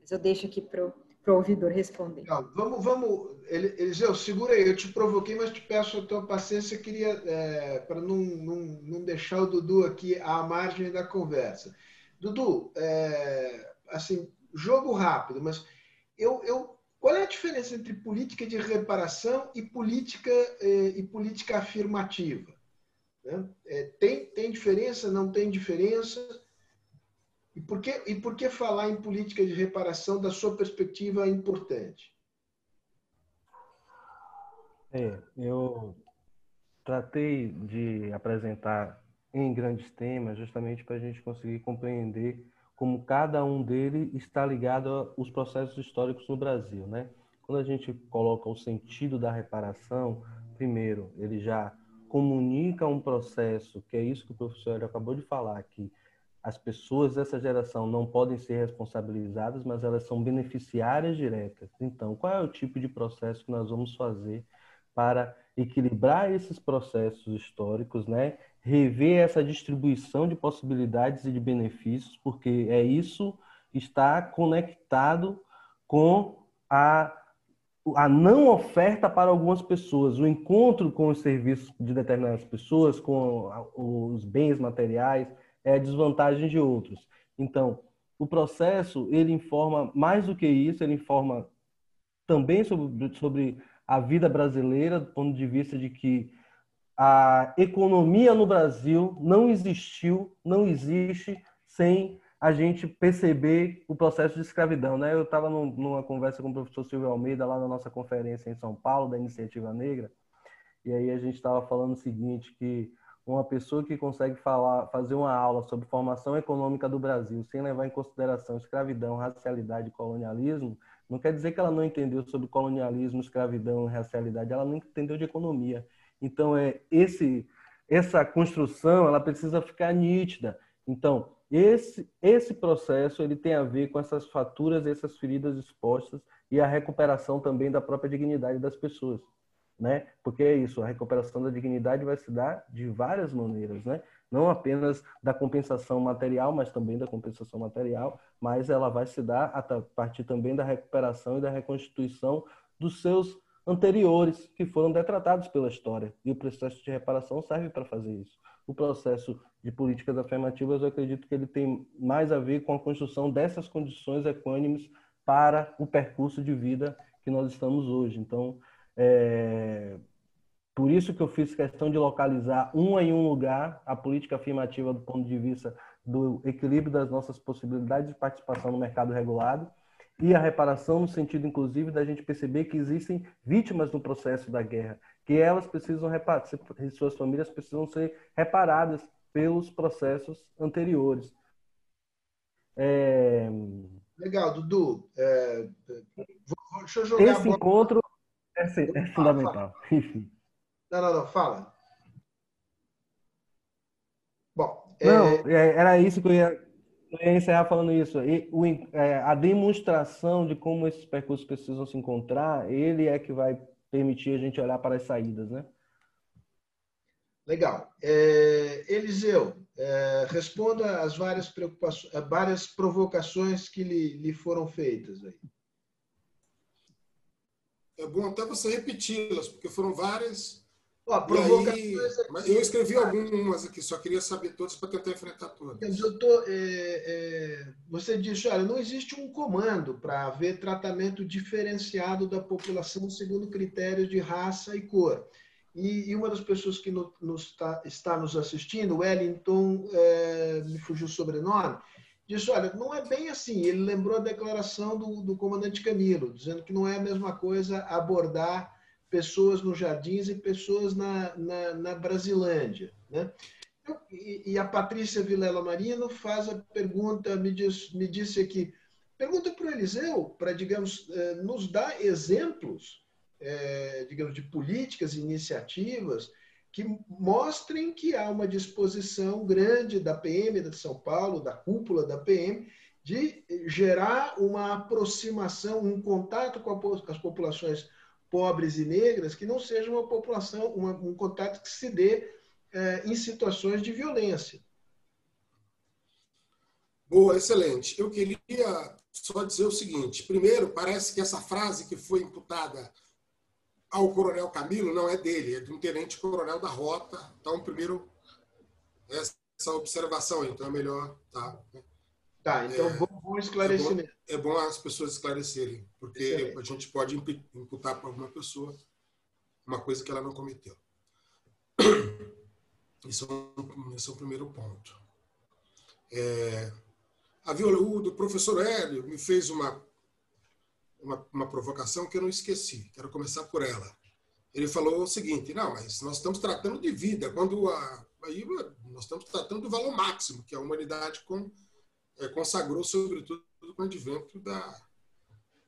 Mas eu deixo aqui para para o ouvidor responder. Não, vamos, vamos, Eliseu, segura aí, eu te provoquei, mas te peço a tua paciência, queria, é, para não, não, não deixar o Dudu aqui à margem da conversa. Dudu, é, assim, jogo rápido, mas eu, eu, qual é a diferença entre política de reparação e política, eh, e política afirmativa? Né? É, tem, tem diferença? Não tem diferença? E por, que, e por que falar em política de reparação da sua perspectiva é importante? É, eu tratei de apresentar em grandes temas justamente para a gente conseguir compreender como cada um deles está ligado aos processos históricos no Brasil, né? Quando a gente coloca o sentido da reparação, primeiro, ele já comunica um processo, que é isso que o professor acabou de falar, que as pessoas dessa geração não podem ser responsabilizadas, mas elas são beneficiárias diretas. Então, qual é o tipo de processo que nós vamos fazer para equilibrar esses processos históricos, né? rever essa distribuição de possibilidades e de benefícios, porque é isso está conectado com a, a não oferta para algumas pessoas, o encontro com os serviços de determinadas pessoas, com os bens materiais, é a desvantagem de outros. Então, o processo, ele informa mais do que isso, ele informa também sobre, sobre a vida brasileira, do ponto de vista de que a economia no Brasil não existiu, não existe sem a gente perceber o processo de escravidão. Né? Eu estava numa conversa com o professor Silvio Almeida lá na nossa conferência em São Paulo, da Iniciativa Negra, e aí a gente estava falando o seguinte, que uma pessoa que consegue falar, fazer uma aula sobre formação econômica do Brasil sem levar em consideração escravidão, racialidade e colonialismo, não quer dizer que ela não entendeu sobre colonialismo, escravidão, racialidade, ela não entendeu de economia. Então é esse essa construção, ela precisa ficar nítida. Então, esse esse processo ele tem a ver com essas faturas, essas feridas expostas e a recuperação também da própria dignidade das pessoas, né? Porque é isso, a recuperação da dignidade vai se dar de várias maneiras, né? não apenas da compensação material, mas também da compensação material, mas ela vai se dar a partir também da recuperação e da reconstituição dos seus anteriores que foram detratados pela história. E o processo de reparação serve para fazer isso. O processo de políticas afirmativas, eu acredito que ele tem mais a ver com a construção dessas condições equânimes para o percurso de vida que nós estamos hoje. Então, é, por isso que eu fiz questão de localizar uma em um lugar a política afirmativa do ponto de vista do equilíbrio das nossas possibilidades de participação no mercado regulado e a reparação no sentido, inclusive, da gente perceber que existem vítimas no processo da guerra, que elas precisam reparar, suas famílias precisam ser reparadas pelos processos anteriores. É... Legal, Dudu. É... Deixa eu jogar Esse encontro é, é fundamental. Enfim. Não, não, não, fala. Bom, não, é... é era isso que eu ia, eu ia encerrar falando isso. E, o, é, a demonstração de como esses percursos precisam se encontrar, ele é que vai permitir a gente olhar para as saídas, né? Legal. É, Eliseu, é, responda às várias preocupações, várias provocações que lhe, lhe foram feitas aí. É bom até você repeti-las, porque foram várias Ó, aí, eu escrevi algumas aqui, só queria saber todas para tentar enfrentar todas. Eu tô, é, é, você disse, olha, não existe um comando para haver tratamento diferenciado da população segundo critérios de raça e cor. E, e uma das pessoas que no, nos tá, está nos assistindo, Wellington, é, me fugiu o sobrenome, disse, olha, não é bem assim. Ele lembrou a declaração do, do comandante Camilo, dizendo que não é a mesma coisa abordar pessoas nos jardins e pessoas na, na, na Brasilândia. Né? E, e, a Patrícia Vilela Marino faz a pergunta, me, diz, me disse aqui, pergunta para o Eliseu, para, digamos, eh, nos dar exemplos, é, digamos, de políticas, iniciativas que mostrem que há uma disposição grande da PM de São Paulo, da cúpula da PM, de gerar uma aproximação, um contato com as populações pobres e negras, que não seja uma população, uma, um contato que se dê é, em situações de violência. Boa, excelente. Eu queria só dizer o seguinte: primeiro, parece que essa frase que foi imputada ao coronel Camilo não é dele, é de um tenente-coronel da Rota. Então, primeiro, essa observação, então é melhor. Tá? Tá, então é, bom, esclarecimento. É bom, é bom, as pessoas esclarecerem, porque Excelente. a gente pode imputar para alguma pessoa uma coisa que ela não cometeu. Isso é esse é o primeiro ponto. É, a o do professor Hélio me fez uma, uma, uma provocação que eu não esqueci. Quero começar por ela. Ele falou o seguinte: não, mas nós estamos tratando de vida, quando a, aí nós estamos tratando do valor máximo que a humanidade com, é, consagrou, sobretudo com o advento da,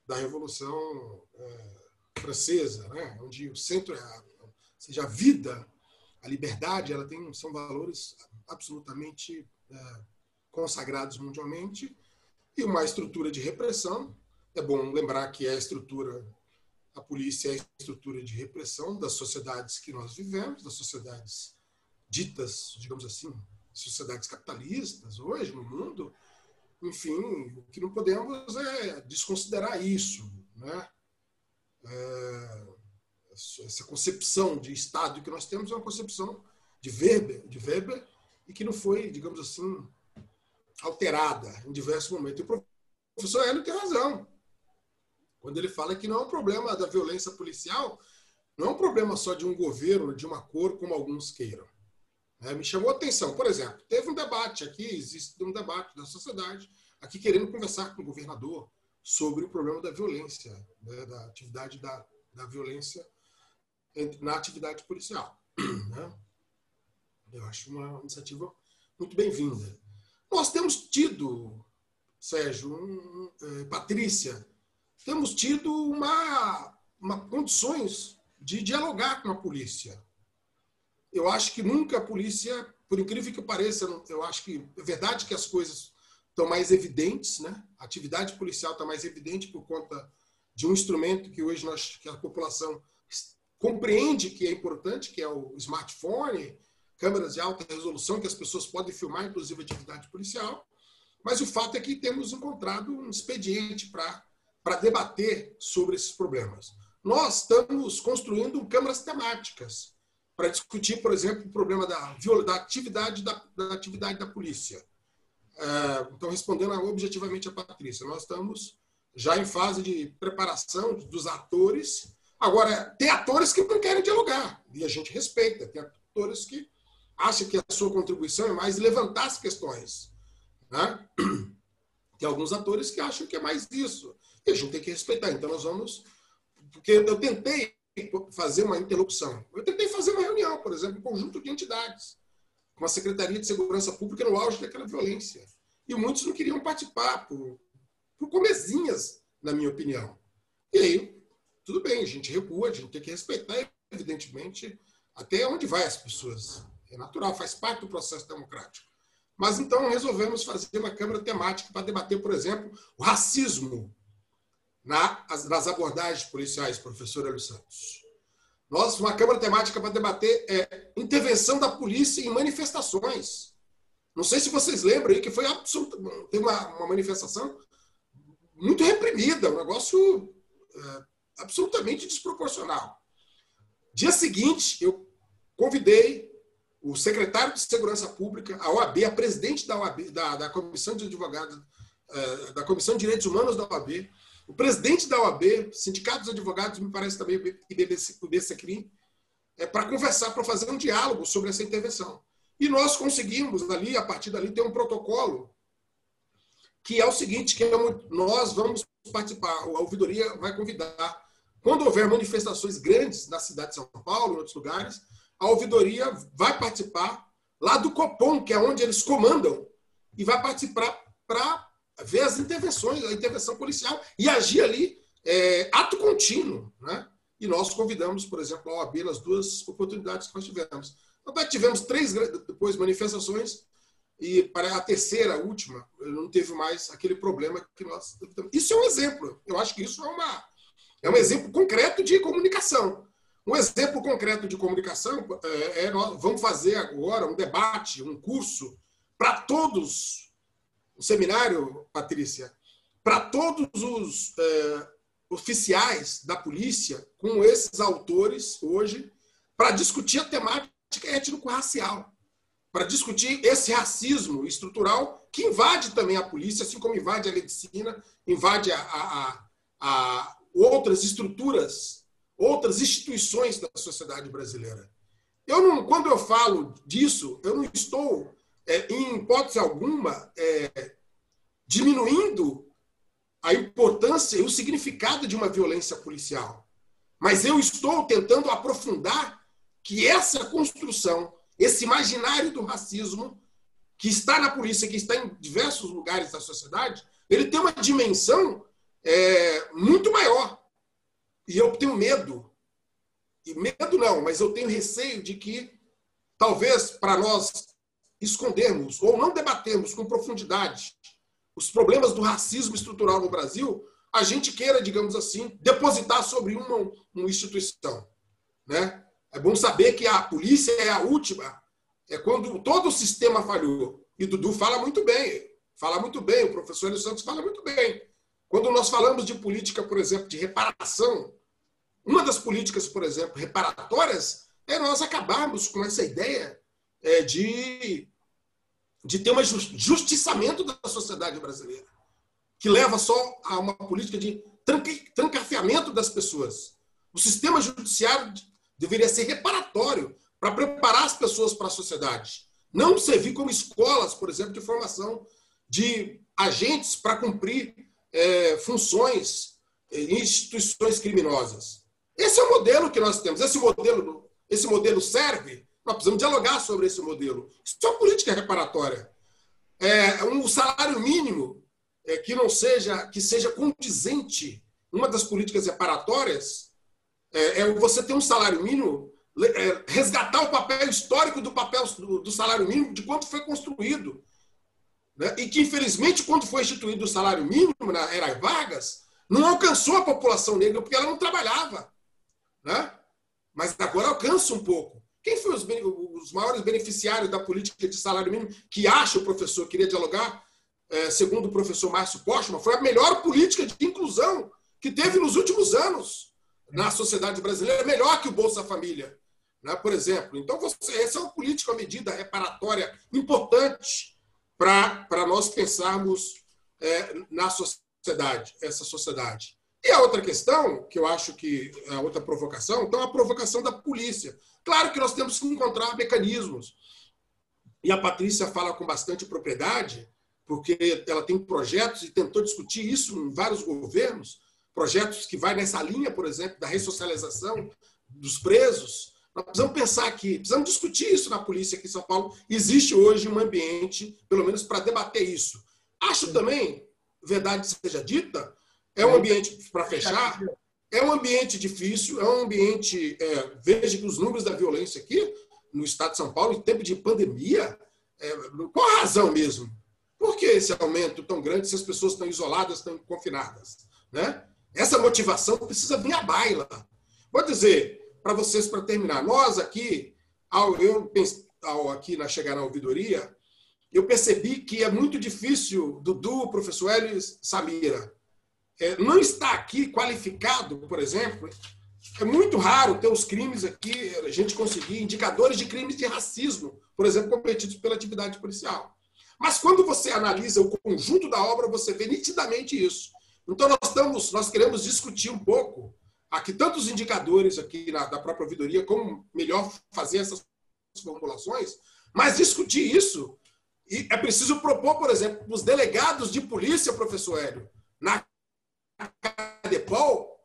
da Revolução é, Francesa, né? onde o centro é a, seja, a vida, a liberdade, ela tem, são valores absolutamente é, consagrados mundialmente, e uma estrutura de repressão. É bom lembrar que a estrutura, a polícia é a estrutura de repressão das sociedades que nós vivemos, das sociedades ditas, digamos assim, sociedades capitalistas hoje no mundo. Enfim, o que não podemos é desconsiderar isso, né? É, essa concepção de Estado que nós temos é uma concepção de Weber, de Weber e que não foi, digamos assim, alterada em diversos momentos. E o professor Hélio tem razão. Quando ele fala que não é um problema da violência policial, não é um problema só de um governo, de uma cor, como alguns queiram. É, me chamou a atenção. Por exemplo, teve um debate aqui, existe um debate da sociedade, aqui querendo conversar com o governador sobre o problema da violência, né, da atividade da, da violência na atividade policial. Né? Eu acho uma iniciativa muito bem-vinda. Nós temos tido, Sérgio, um, é, Patrícia, temos tido uma, uma condições de dialogar com a polícia. Eu acho que nunca a polícia, por incrível que pareça, eu acho que é verdade que as coisas estão mais evidentes, né? A atividade policial está mais evidente por conta de um instrumento que hoje nós, que a população compreende que é importante, que é o smartphone, câmeras de alta resolução que as pessoas podem filmar, inclusive atividade policial. Mas o fato é que temos encontrado um expediente para debater sobre esses problemas. Nós estamos construindo câmaras temáticas para discutir, por exemplo, o problema da, da atividade da, da, atividade da polícia. É, então, respondendo objetivamente a Patrícia, nós estamos já em fase de preparação dos atores. Agora, tem atores que não querem dialogar, e a gente respeita. Tem atores que acha que a sua contribuição é mais levantar as questões. Né? Tem alguns atores que acham que é mais isso. A gente tem que respeitar. Então, nós vamos. Porque eu tentei fazer uma interlocução. Eu tentei fazer uma reunião, por exemplo, um conjunto de entidades, com a Secretaria de Segurança Pública no auge daquela violência. E muitos não queriam participar, por, por comezinhas, na minha opinião. E aí, tudo bem, a gente recua, a gente tem que respeitar, evidentemente, até onde vai as pessoas. É natural, faz parte do processo democrático. Mas então resolvemos fazer uma câmara temática para debater, por exemplo, o racismo nas abordagens policiais, professor Hélio Santos. Nós, uma câmara temática para debater é, intervenção da polícia em manifestações. Não sei se vocês lembram aí que foi absoluta, uma, uma manifestação muito reprimida, um negócio é, absolutamente desproporcional. Dia seguinte, eu convidei o secretário de Segurança Pública, a OAB, a presidente da OAB, da, da Comissão de Advogados, eh, da Comissão de Direitos Humanos da OAB, o presidente da OAB, Sindicato dos Advogados, me parece também o BCCRIM, é, para conversar, para fazer um diálogo sobre essa intervenção. E nós conseguimos, ali, a partir dali, ter um protocolo que é o seguinte, que é nós vamos participar, a ouvidoria vai convidar, quando houver manifestações grandes na cidade de São Paulo, em outros lugares, a ouvidoria vai participar lá do Copom, que é onde eles comandam, e vai participar para ver as intervenções, a intervenção policial, e agir ali é, ato contínuo. Né? E nós convidamos, por exemplo, a OAB nas duas oportunidades que nós tivemos. Então, tivemos três depois manifestações, e para a terceira, a última, não teve mais aquele problema que nós. Isso é um exemplo. Eu acho que isso é, uma, é um exemplo concreto de comunicação. Um exemplo concreto de comunicação é, é nós vamos fazer agora um debate, um curso para todos, um seminário, Patrícia, para todos os é, oficiais da polícia, com esses autores hoje, para discutir a temática étnico-racial, para discutir esse racismo estrutural que invade também a polícia, assim como invade a medicina, invade a, a, a outras estruturas, outras instituições da sociedade brasileira. Eu não, quando eu falo disso, eu não estou, é, em hipótese alguma, é, diminuindo a importância e o significado de uma violência policial. Mas eu estou tentando aprofundar que essa construção, esse imaginário do racismo, que está na polícia, que está em diversos lugares da sociedade, ele tem uma dimensão é, muito maior. E eu tenho medo. E medo não, mas eu tenho receio de que, talvez, para nós escondermos ou não debatermos com profundidade os problemas do racismo estrutural no Brasil, a gente queira, digamos assim, depositar sobre uma, uma instituição. Né? É bom saber que a polícia é a última, é quando todo o sistema falhou. E Dudu fala muito bem, fala muito bem, o professor Hélio Santos fala muito bem. Quando nós falamos de política, por exemplo, de reparação, uma das políticas, por exemplo, reparatórias, é nós acabarmos com essa ideia é, de de ter um justiçamento da sociedade brasileira, que leva só a uma política de trancafiamento das pessoas. O sistema judiciário deveria ser reparatório para preparar as pessoas para a sociedade. Não servir como escolas, por exemplo, de formação de agentes para cumprir é, funções em instituições criminosas. Esse é o modelo que nós temos. Esse modelo, esse modelo serve nós precisamos dialogar sobre esse modelo. Isso é uma política reparatória. É um salário mínimo é, que não seja que seja condizente. Uma das políticas reparatórias é, é você ter um salário mínimo, é, resgatar o papel histórico do papel do, do salário mínimo de quanto foi construído. Né? E que, infelizmente, quando foi instituído o salário mínimo na era Vargas, não alcançou a população negra porque ela não trabalhava. Né? Mas agora alcança um pouco. Quem foi os, os maiores beneficiários da política de salário mínimo que acha o professor, queria dialogar, é, segundo o professor Márcio Postman, foi a melhor política de inclusão que teve nos últimos anos na sociedade brasileira, melhor que o Bolsa Família, né, por exemplo. Então, você, essa é uma política, uma medida reparatória importante para nós pensarmos é, na sociedade, essa sociedade. E a outra questão, que eu acho que é outra provocação, então a provocação da polícia. Claro que nós temos que encontrar mecanismos. E a Patrícia fala com bastante propriedade, porque ela tem projetos e tentou discutir isso em vários governos, projetos que vai nessa linha, por exemplo, da ressocialização dos presos. Nós precisamos pensar aqui, precisamos discutir isso na polícia aqui em São Paulo. Existe hoje um ambiente, pelo menos, para debater isso. Acho também, verdade seja dita, é um ambiente, para fechar, é um ambiente difícil, é um ambiente. É, veja que os números da violência aqui no estado de São Paulo, em tempo de pandemia, é, a razão mesmo? Por que esse aumento tão grande se as pessoas estão isoladas, estão confinadas? Né? Essa motivação precisa vir à baila. Vou dizer para vocês, para terminar, nós aqui, ao, eu, ao, aqui na chegar na ouvidoria, eu percebi que é muito difícil, Dudu, professor Hélio Samira, não está aqui qualificado, por exemplo, é muito raro ter os crimes aqui, a gente conseguir indicadores de crimes de racismo, por exemplo, cometidos pela atividade policial. Mas quando você analisa o conjunto da obra, você vê nitidamente isso. Então nós estamos, nós queremos discutir um pouco aqui tantos indicadores aqui na, da própria ouvidoria, como melhor fazer essas formulações, mas discutir isso e é preciso propor, por exemplo, os delegados de polícia, professor Hélio, Cadepol,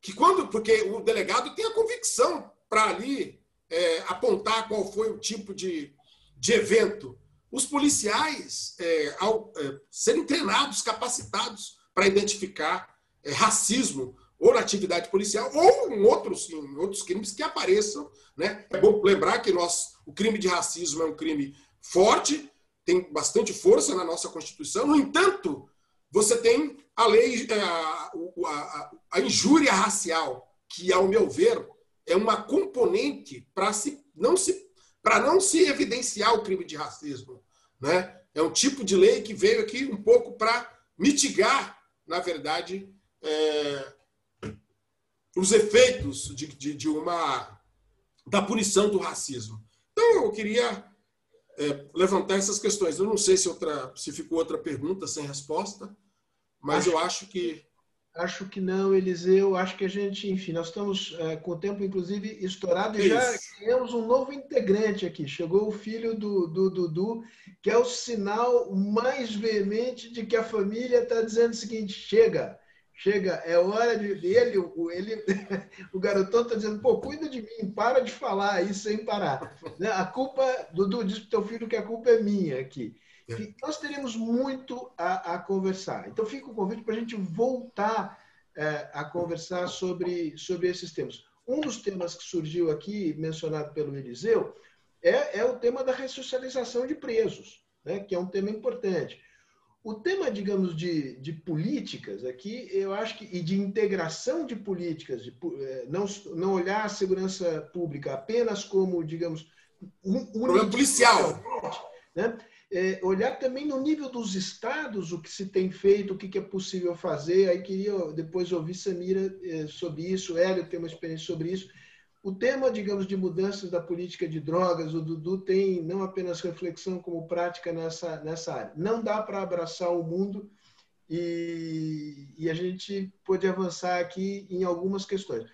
que quando, porque o delegado tem a convicção para ali é, apontar qual foi o tipo de, de evento. Os policiais, é, ao é, serem treinados, capacitados para identificar é, racismo ou na atividade policial ou em outros, em outros crimes que apareçam. Né? É bom lembrar que nós, o crime de racismo é um crime forte, tem bastante força na nossa Constituição. No entanto, você tem a lei, é, a, a, a injúria racial, que, ao meu ver, é uma componente para se, não se, não se evidenciar o crime de racismo. Né? É um tipo de lei que veio aqui um pouco para mitigar, na verdade, é, os efeitos de, de, de, uma da punição do racismo. Então, eu queria é, levantar essas questões. Eu não sei se, outra, se ficou outra pergunta sem resposta, mas acho, eu acho que. Acho que não, Eliseu. Acho que a gente, enfim, nós estamos é, com o tempo, inclusive, estourado e já temos um novo integrante aqui. Chegou o filho do Dudu, que é o sinal mais veemente de que a família está dizendo o seguinte: chega Chega, é hora de ele, o, ele, o garotão está dizendo, pô, cuida de mim, para de falar aí sem parar. Né, a culpa, Dudu, diz para teu filho que a culpa é minha aqui. É. Nós teremos muito a, a conversar. Então fica o convite para a gente voltar é, a conversar sobre, sobre esses temas. Um dos temas que surgiu aqui, mencionado pelo Eliseu, é, é o tema da ressocialização de presos, né, que é um tema importante. O tema, digamos, de, de políticas aqui, eu acho que, e de integração de políticas, de, eh, não, não olhar a segurança pública apenas como, digamos, um problema policial. Né? É, olhar também no nível dos estados o que se tem feito, o que, que é possível fazer. Aí queria depois ouvir Samira é, sobre isso, Hélio tem uma experiência sobre isso. O tema, digamos, de mudanças da política de drogas, o Dudu tem não apenas reflexão como prática nessa, nessa área. Não dá para abraçar o mundo e, e, a gente pode avançar aqui em algumas questões.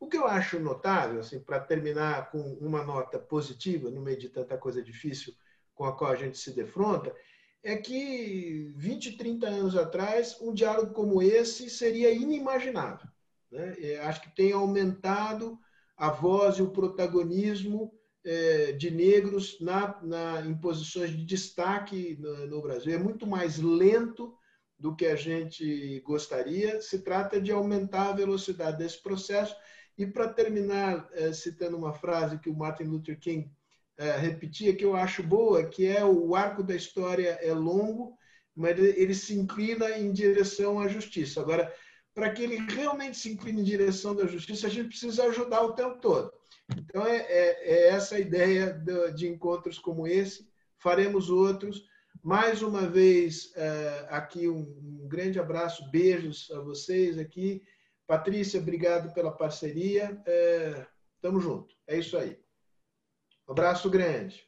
O que eu acho notável, assim, para terminar com uma nota positiva, no meio de tanta coisa difícil com a qual a gente se defronta, é que 20, 30 anos atrás, um diálogo como esse seria inimaginável. Né? acho que tem aumentado a voz e o protagonismo é, de negros na, na, em posições de destaque no, no Brasil. É muito mais lento do que a gente gostaria. Se trata de aumentar a velocidade desse processo. E, para terminar, é, citando uma frase que o Martin Luther King é, repetia, que eu acho boa, que é o arco da história é longo, mas ele se inclina em direção à justiça. Agora, para que ele realmente se incline em direção da justiça, a gente precisa ajudar o tempo todo. Então, é, é, é essa a ideia de, de, encontros como esse. Faremos outros. Mais uma vez, é, aqui um, um, grande abraço, beijos a vocês aqui. Patrícia, obrigado pela parceria. É, tamo junto. É isso aí. Abraço grande.